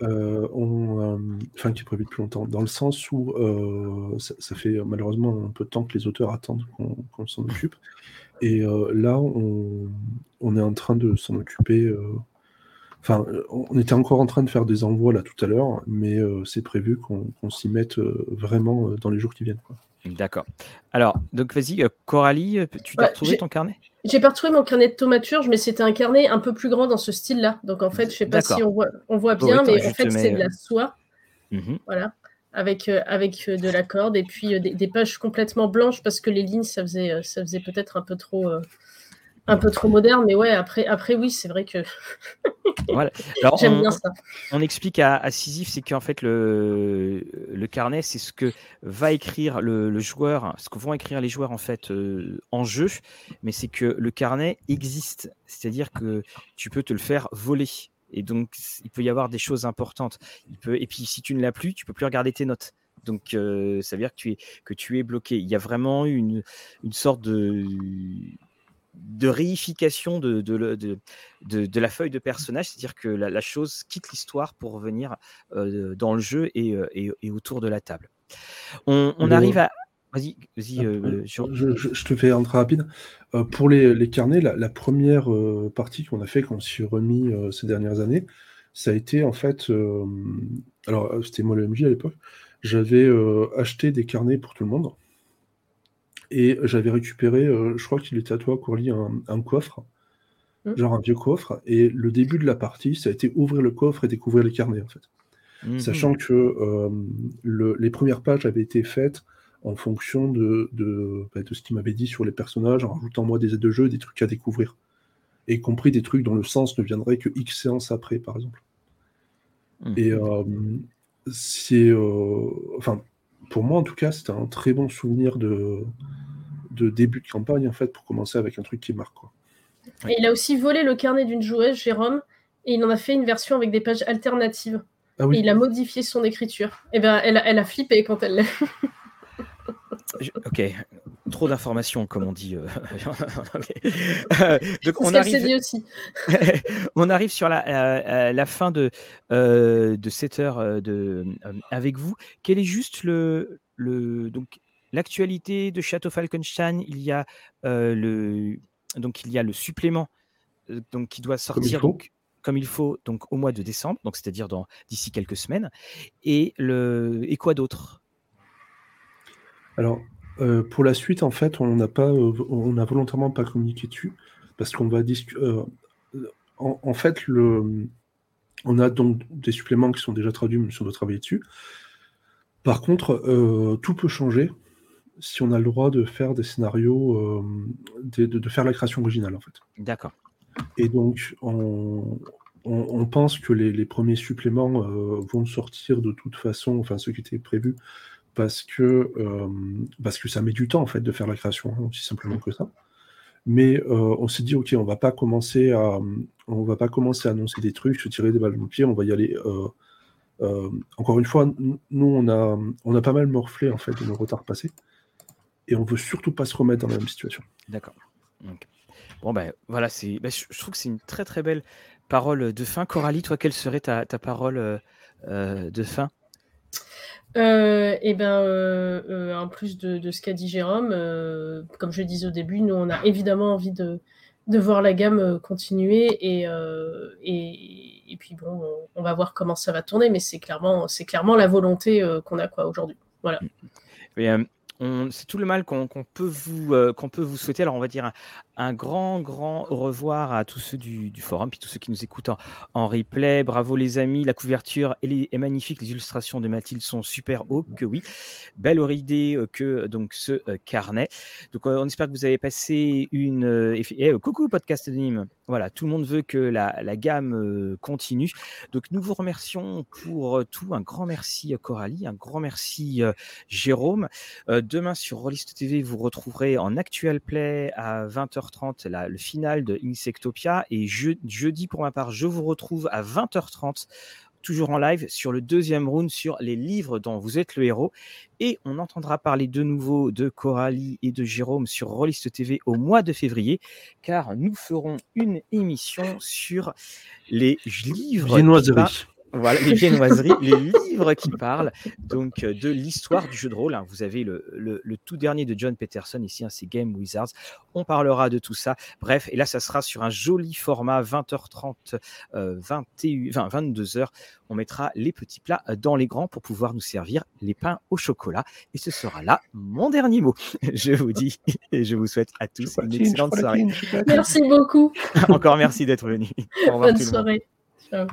on, enfin, qui est prévu depuis longtemps, dans le sens où ça, fait malheureusement un peu de temps que les auteurs attendent qu'on s'en occupe. Et là, on, on est en train de s'en occuper. Enfin, on était encore en train de faire des envois là tout à l'heure, mais c'est prévu qu'on s'y mette vraiment dans les jours qui viennent. D'accord. Alors, donc vas-y, Coralie, tu as retrouvé ton carnet? J'ai pas retrouvé mon carnet de thaumaturge, mais c'était un carnet un peu plus grand dans ce style-là. Donc en fait, je sais pas si on voit, on voit bien, mais en fait, c'est de la soie. Mhm. Voilà. Avec, euh, avec euh, de la corde et puis euh, des, pages complètement blanches parce que les lignes, ça faisait, ça faisait peut-être un peu trop un peu trop moderne, mais ouais, après, après oui, c'est vrai que <laughs> j'aime bien ça. On explique à, à Sisyphe, c'est qu'en fait, le, le carnet, c'est ce que va écrire le, joueur, ce que vont écrire les joueurs en fait euh, en jeu, mais c'est que le carnet existe, c'est-à-dire que tu peux te le faire voler. Et donc, il peut y avoir des choses importantes. Il peut, et puis, si tu ne l'as plus, tu peux plus regarder tes notes. Donc, euh, ça veut dire que tu es, que tu es bloqué. Il y a vraiment une, une sorte de, de réification de, de, la feuille de personnage, c'est-à-dire que la, chose quitte l'histoire pour revenir euh, dans le jeu euh, et, autour de la table. On, arrive à. Vas-y, vas-y. Euh, je, te fais un très rapide. pour les, carnets, la, première partie qu'on a fait, qu'on s'est remis ces dernières années, ça a été en fait. alors, c'était moi le MJ à l'époque. J'avais acheté des carnets pour tout le monde. Et j'avais récupéré, euh, je crois qu'il était à toi, Courly, un, coffre, mmh. genre un vieux coffre. Et le début de la partie, ça a été ouvrir le coffre et découvrir les carnets, en fait. Mmh. Sachant que euh, les premières pages avaient été faites en fonction de, de, bah, de ce qu'il m'avait dit sur les personnages, en rajoutant moi des aides de jeu, des trucs à découvrir. Y compris des trucs dont le sens ne viendrait que X séances après, par exemple. Mmh. Et euh, c'est. enfin, pour moi, en tout cas, c'était un très bon souvenir de, de début de campagne, en fait, pour commencer avec un truc qui marque. Quoi. il a aussi volé le carnet d'une joueuse, Jérôme, et il en a fait une version avec des pages alternatives. Ah et il a modifié son écriture. Et eh ben, elle, elle a flippé quand elle l'a. ok, trop d'informations, comme on dit. Euh, <laughs> euh, donc on arrive, aussi. <laughs> on arrive sur la, euh, la fin de, de cette heure de, avec vous. Quel est juste le, le donc l'actualité de Château Falkenstein? Il y a le donc il y a le supplément donc qui doit sortir comme il, donc, comme il faut donc au mois de décembre, donc c'est-à-dire dans d'ici quelques semaines. Et le et quoi d'autre? Alors, euh, pour la suite, en fait, on n'a pas, euh, on a volontairement pas communiqué dessus parce qu'on va discuter. Euh, en, fait, le, on a donc des suppléments qui sont déjà traduits, mais on doit travailler dessus. Par contre, tout peut changer si on a le droit de faire des scénarios, de, faire la création originale, en fait. D'accord. Et donc, on, pense que les, les premiers suppléments vont sortir de toute façon, enfin ceux qui étaient prévus parce que, parce que ça met du temps en fait de faire la création, hein, aussi simplement que ça. Mais on s'est dit, ok, on va pas commencer à, on va pas commencer à annoncer des trucs, se tirer des balles dans le pied, on va y aller. encore une fois, nous on a, on a pas mal morflé en fait de nos retards passés, et on veut surtout pas se remettre dans la même situation. D'accord. Bon ben voilà, c'est, ben, je, trouve que c'est une très très belle parole de fin. Coralie, toi, quelle serait ta, ta parole de fin? Euh, et ben, euh, euh, en plus de, ce qu'a dit Jérôme, comme je le disais au début, nous on a évidemment envie de, voir la gamme continuer et, puis bon, on, va voir comment ça va tourner, mais c'est clairement, clairement la volonté qu'on a quoi aujourd'hui. C'est tout le mal qu'on peut, vous, euh, peut vous souhaiter. Alors, on va dire un, grand, grand au revoir à tous ceux du, forum, puis tous ceux qui nous écoutent en, replay. Bravo les amis, la couverture est magnifique, les illustrations de Mathilde sont super haut, que oui. Belle idée euh, que donc ce euh, carnet. Donc, on espère que vous avez passé une. Eh, coucou podcast anonyme. Voilà, tout le monde veut que la, la gamme continue. Donc, nous vous remercions pour tout. Un grand merci Coralie, un grand merci Jérôme demain sur Rollist TV, vous retrouverez en actual play à 20h30 la, le final de Insectopia. Et jeudi, pour ma part, je vous retrouve à 20h30 toujours en live sur le deuxième round sur les livres dont vous êtes le héros. Et on entendra parler de nouveau de Coralie et de Jérôme sur Rollist TV au mois de février, car nous ferons une émission sur les livres. Voilà, les viennoiseries, les <laughs> livres qui parlent donc euh, de l'histoire du jeu de rôle. Hein. Vous avez le, le, tout dernier de John Peterson ici, hein, c'est Game Wizards. On parlera de tout ça. Bref, et là, ça sera sur un joli format 20h30, euh, 21, 22h. On mettra les petits plats dans les grands pour pouvoir nous servir les pains au chocolat. Et ce sera là mon dernier mot. <laughs> Je vous dis et je vous souhaite à tous une excellente soirée. Merci beaucoup. <laughs> Encore merci d'être venu. Bonne soirée. Ciao.